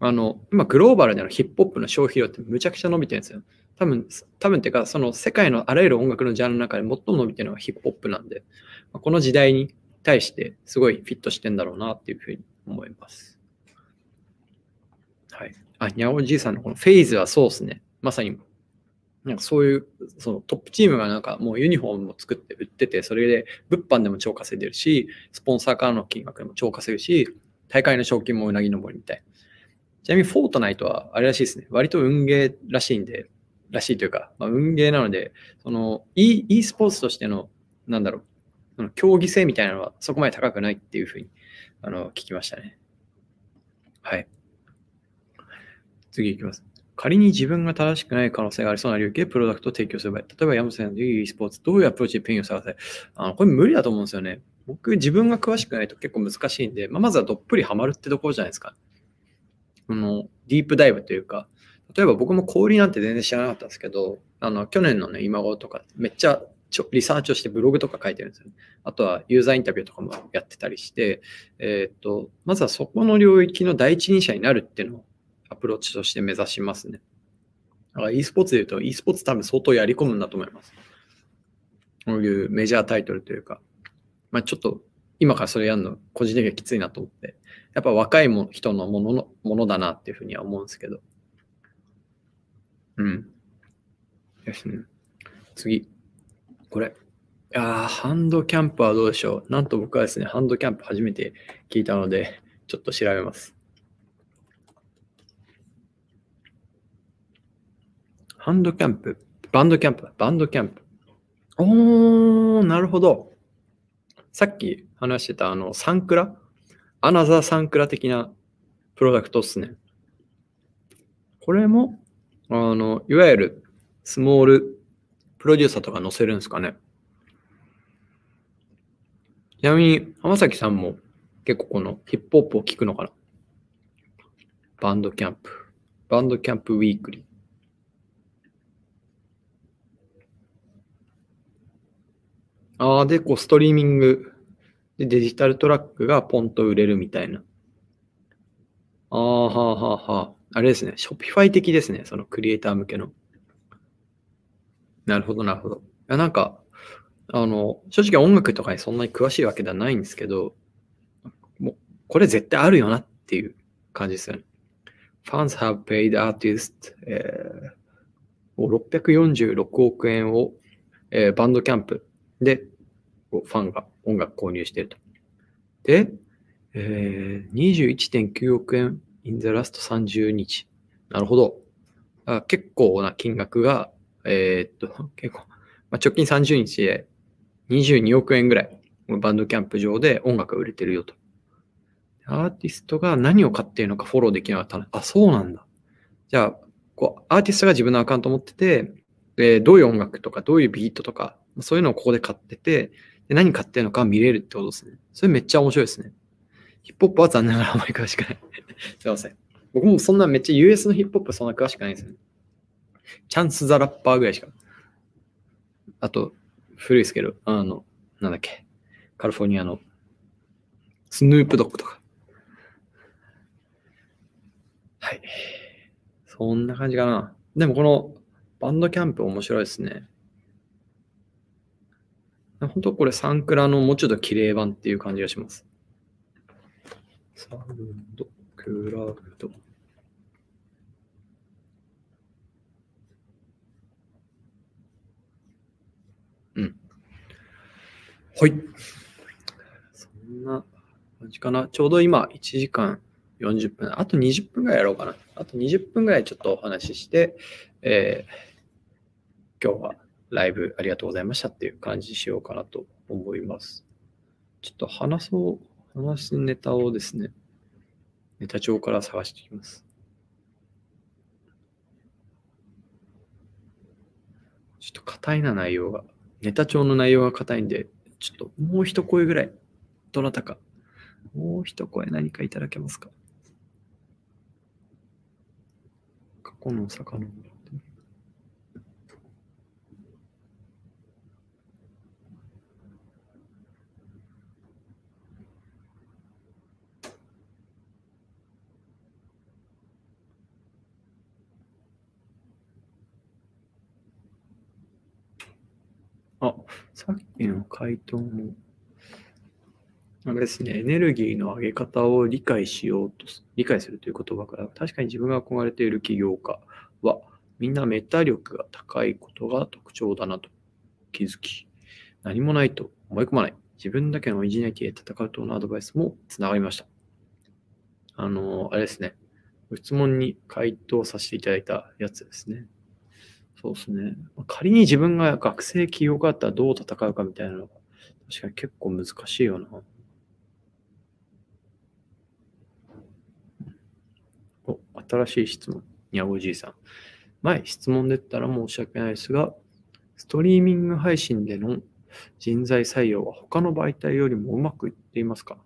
あの、今グローバルでのヒップホップの消費量ってむちゃくちゃ伸びてるんですよ。多分、多分っていうか、その世界のあらゆる音楽のジャンルの中で最も伸びてるのがヒップホップなんで、この時代に対してすごいフィットしてんだろうなっていうふうに思います。はい。あ、にゃおじいさんのこのフェイズはそうですね。まさに、なんかそういう、そのトップチームがなんかもうユニフォームも作って売ってて、それで物販でも超稼いでるし、スポンサーからの金額でも超稼ぐし、大会の賞金もうなぎ登りみたい。ちなみにフォートナイトはあれらしいですね。割と運ゲーらしいんで、らしいというか、まあ、運ゲーなので、その e, e スポーツとしての、なんだろう、その競技性みたいなのはそこまで高くないっていうふうにあの聞きましたね。はい。次いきます。仮に自分が正しくない可能性がありそうな領域でプロダクトを提供する場合、例えば山本さんの e スポーツ、どういうアプローチでペンを探せ？あのこれ無理だと思うんですよね。僕、自分が詳しくないと結構難しいんで、まあ、まずはどっぷりハマるってところじゃないですか。あの、ディープダイブというか、例えば僕も氷なんて全然知らなかったんですけど、あの、去年のね、今頃とか、めっちゃちょリサーチをしてブログとか書いてるんですよね。あとはユーザーインタビューとかもやってたりして、えーっと、まずはそこの領域の第一人者になるっていうのをアプローチとして目指しますね。だから e スポーツで言うと e スポーツ多分相当やり込むんだと思います。こういうメジャータイトルというか、まあちょっと今からそれやるの個人的にはきついなと思って、やっぱ若いも人のもののものだなっていうふうには思うんですけど。うん。ですね。次。これ。いやーハンドキャンプはどうでしょうなんと僕はですね、ハンドキャンプ初めて聞いたので、ちょっと調べます。ハンドキャンプバンドキャンプだ。バンドキャンプ。おー、なるほど。さっき話してたあの、サンクラ？アナザーサンクラ的なプロダクトっすね。これも、あの、いわゆるスモールプロデューサーとか載せるんですかね。ちなみに、浜崎さんも結構このヒップホップを聞くのかな？バンドキャンプ。バンドキャンプウィークリー。ああ、で、こう、ストリーミングでデジタルトラックがポンと売れるみたいな。ああ、はあ、はあ、はあ。あれですね。ショピファイ的ですね。そのクリエイター向けの。なるほど、なるほど。いや、なんか、あの、正直音楽とかにそんなに詳しいわけではないんですけど、もう、これ絶対あるよなっていう感じですよね。Fans have paid artists、えー、646億円を、えーバンドキャンプでファンが音楽購入してると。で、えー、21.9億円 in the last 30日。なるほど。あ結構な金額が、えーっと、結構、まあ、直近30日で22億円ぐらい、バンドキャンプ上で音楽が売れてるよと。アーティストが何を買っているのかフォローできなかったの。あ、そうなんだ。じゃあ、こう、アーティストが自分のアカウントを持ってて、でどういう音楽とか、どういうビートとか、そういうのをここで買ってて、で何買ってるのか見れるってことですね。それめっちゃ面白いですね。ヒップホップは残念ながらあまり詳しくない。すいません。僕もそんなめっちゃ US のヒップホップそんな詳しくないですね。チャンス・ザ・ラッパーぐらいしか。あと、古いですけど、あの、なんだっけ。カリフォルニアのスヌープドッグとか。はい。そんな感じかな。でもこのバンドキャンプ面白いですね。本当これサンクラのもうちょっと綺麗版っていう感じがします。サウンドクラウド。うん。はい。そんな感じかな。ちょうど今1時間40分。あと20分ぐらいやろうかな。あと20分ぐらいちょっとお話しして、えー今日はライブありがとうございましたっていう感じにしようかなと思います。ちょっと話そう、話すネタをですね、ネタ帳から探していきます。ちょっと硬いな内容が。ネタ帳の内容が硬いんで、ちょっともう一声ぐらい、どなたか、もう一声何かいただけますか過去の遡ってみるあ、さっきの回答も、あれですね、エネルギーの上げ方を理解しようと、理解するという言葉から、確かに自分が憧れている起業家は、みんなメタ力が高いことが特徴だなと気づき、何もないと思い込まない、自分だけのオリジナリティで戦うとのアドバイスもつながりました。あの、あれですね、質問に回答させていただいたやつですね。そうですね。仮に自分が学生起業家だったらどう戦うかみたいなのが、確かに結構難しいよな。お、新しい質問。にゃごじいさん。前、質問で言ったら申し訳ないですが、ストリーミング配信での人材採用は他の媒体よりもうまくいっていますか？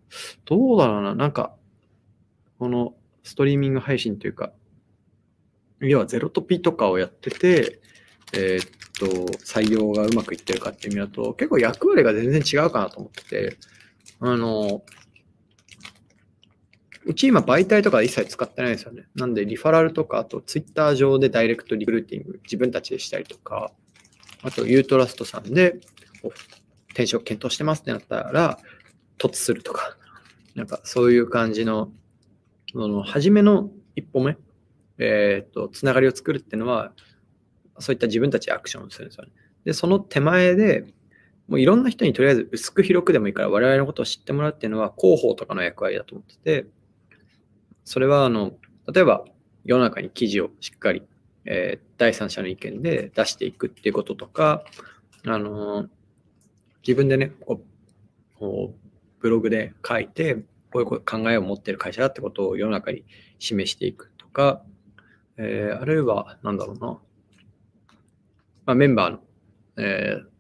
どうだろうな。なんか、このストリーミング配信というか、要はゼロトピとかをやってて、えーっと、採用がうまくいってるかっていう意味だと、結構役割が全然違うかなと思ってて、あの、うち今媒体とか一切使ってないですよね。なんでリファラルとか、あとツイッター上でダイレクトリクルーティング自分たちでしたりとか、あとユートラストさんで転職検討してますってなったら、突するとか、なんかそういう感じの、その初めの一歩目、えっ、と、つながりを作るっていうのは、そういった自分たちでアクションをするんですよね。で、その手前で、もういろんな人にとりあえず薄く広くでもいいから我々のことを知ってもらうっていうのは広報とかの役割だと思ってて、それはあの、例えば世の中に記事をしっかり、えー第三者の意見で出していくっていうこととか、あの自分でね、こうこうブログで書いて、こういう考えを持ってる会社だってことを世の中に示していくとか、えーあるいは、なんだろうな、まあ、メンバーの、えー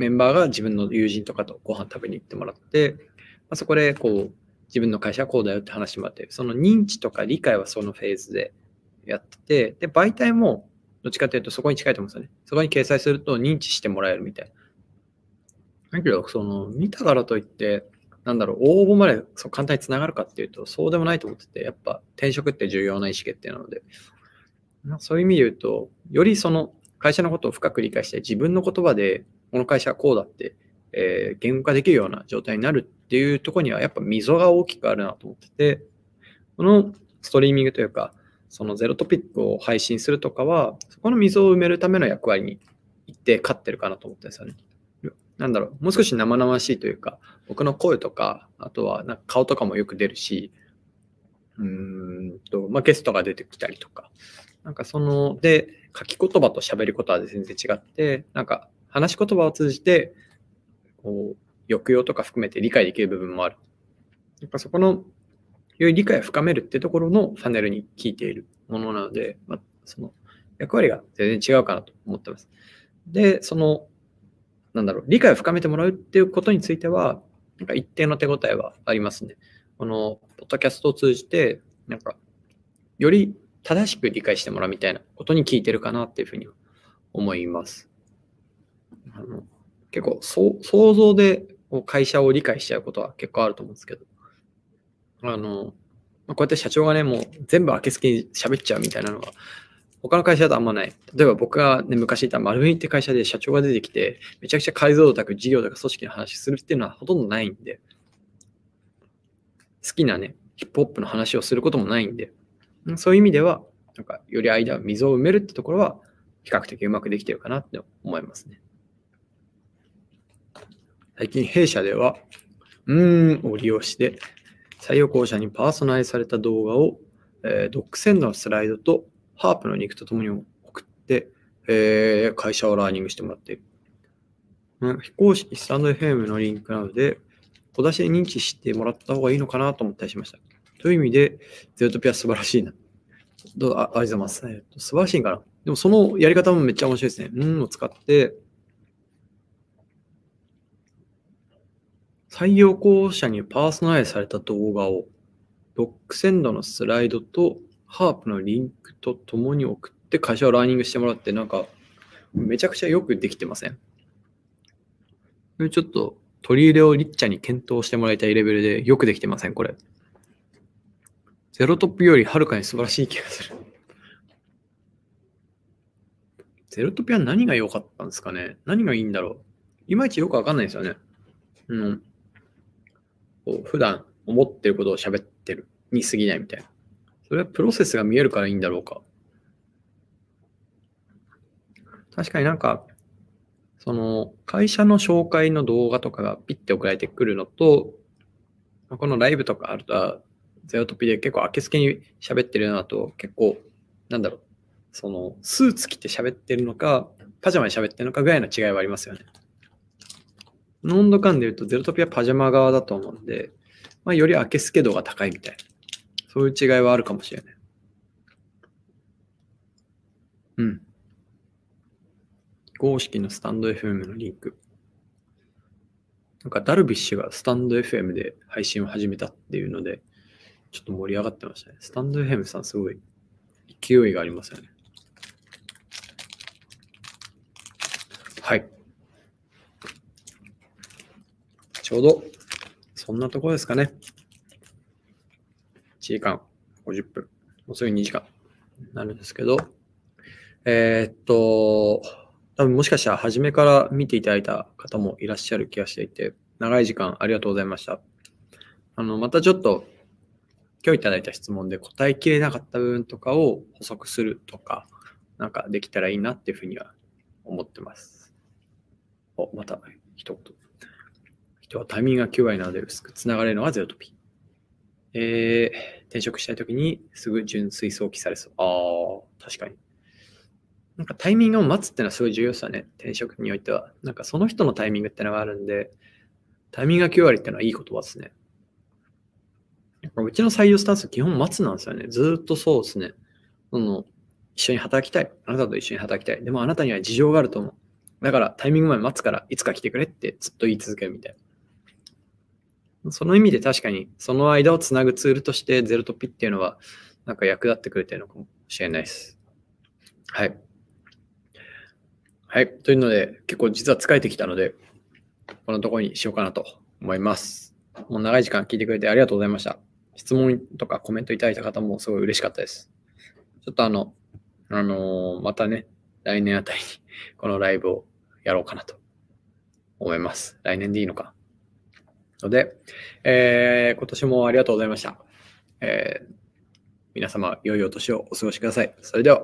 メンバーが自分の友人とかとご飯食べに行ってもらって、まあ、そこでこう自分の会社はこうだよって話してもらって、その認知とか理解はそのフェーズでやってて、で、媒体もどっちかというとそこに近いと思うんですよね。そこに掲載すると認知してもらえるみたいな。だけど、その見たからといって、なんだろう、応募までそう簡単につながるかっていうと、そうでもないと思ってて、やっぱ転職って重要な意思決定なので、まあそういう意味で言うと、よりその会社のことを深く理解して、自分の言葉で、この会社はこうだって、えー言語化できるような状態になるっていうところには、やっぱ溝が大きくあるなと思ってて、このストリーミングというか、そのゼロトピックを配信するとかは、そこの溝を埋めるための役割に行って勝ってるかなと思ってるんですよね。なんだろう、もう少し生々しいというか、僕の声とか、あとはなんか顔とかもよく出るし、うーんと、まあ、ゲストが出てきたりとか、なんかその、で、書き言葉と喋ることは全然違って、なんか話し言葉を通じて、こう、抑揚とか含めて理解できる部分もある。やっぱそこの、より理解を深めるってところのファネルに効いているものなので、まあ、その役割が全然違うかなと思ってます。で、その、なんだろう、理解を深めてもらうっていうことについては、なんか一定の手応えはありますね。この、ポッドキャストを通じて、なんか、より正しく理解してもらうみたいなことに聞いてるかなっていうふうに思います。あの結構、想像で会社を理解しちゃうことは結構あると思うんですけど、あの、こうやって社長がね、もう全部明けすけに喋っちゃうみたいなのは、他の会社だとあんまない。例えば僕がね、昔いた丸紅って会社で社長が出てきて、めちゃくちゃ解像度高く事業とか組織の話するっていうのはほとんどないんで、好きなね、ヒップホップの話をすることもないんで、そういう意味では、なんか、より間、溝を埋めるってところは、比較的うまくできてるかなって思いますね。最近、弊社では、うーんを利用して、採用校舎にパーソナイズされた動画を、えードックセンドのスライドとハープの肉とともに送って、えー、会社をラーニングしてもらっている。うん非公式スタンド FM のリンクなので、小出しで認知してもらった方がいいのかなと思ったりしました。という意味で、ゼロトピア素晴らしいな。どうあありがとうございます。えっと素晴らしいんかな。でもそのやり方もめっちゃ面白いですね。うんを使って、採用候補者にパーソナライズされた動画を、ドックセンドのスライドとハープのリンクとともに送って会社をラーニングしてもらって、なんか、めちゃくちゃよくできてません？ちょっと取り入れをリッチャに検討してもらいたいレベルでよくできてませんこれ。ゼロトップよりはるかに素晴らしい気がする。ゼロトピは何が良かったんですかね？何がいいんだろう？いまいちよくわかんないですよね。うん。こう普段思ってることを喋ってるに過ぎないみたいな。それはプロセスが見えるからいいんだろうか。確かになんか、その会社の紹介の動画とかがピッて送られてくるのと、このライブとかあると、ゼロトピで結構明けすけに喋ってるのだと結構、なんだろう、そのスーツ着て喋ってるのか、パジャマで喋ってるのかぐらいの違いはありますよね。の温度感で言うとゼロトピはパジャマ側だと思うんで、まあ、より明けすけ度が高いみたいな。そういう違いはあるかもしれない。うん。公式のスタンド FM のリンク。なんかダルビッシュがスタンド FM で配信を始めたっていうので、ちょっと盛り上がってましたね。スタンド FM さんすごい勢いがありますよね。はい。ちょうど、そんなところですかね。1時間50分。もうすぐ2時間なるんですけど、えーっと、多分もしかしたら初めから見ていただいた方もいらっしゃる気がしていて、長い時間ありがとうございました。あの、またちょっと、今日いただいた質問で答えきれなかった部分とかを補足するとか、なんかできたらいいなっていうふうには思ってます。お、また一言。人はタイミングが9割なので薄くつながれるのがゼロトピ。えー、転職したいときにすぐ純粋早期されそう。ああ、確かに。なんかタイミングを待つっていうのはすごい重要ですよね。転職においては。なんかその人のタイミングってのがあるんで、タイミングが9割っていうのはいい言葉ですね。うちの採用スタンス基本待つなんですよね。ずっとそうですね。その一緒に働きたい。あなたと一緒に働きたい。でもあなたには事情があると思う。だからタイミングまで待つからいつか来てくれってずっと言い続けるみたいな。その意味で確かにその間をつなぐツールとしてゼロトピっていうのはなんか役立ってくれてるのかもしれないです。はい。はい。というので結構実は疲れてきたのでこのところにしようかなと思います。もう長い時間聞いてくれてありがとうございました。質問とかコメントいただいた方もすごい嬉しかったです。ちょっとあの、あのーまたね、来年あたりにこのライブをやろうかなと思います。来年でいいのか。ので、えー今年もありがとうございました。えー皆様、良いお年をお過ごしください。それでは。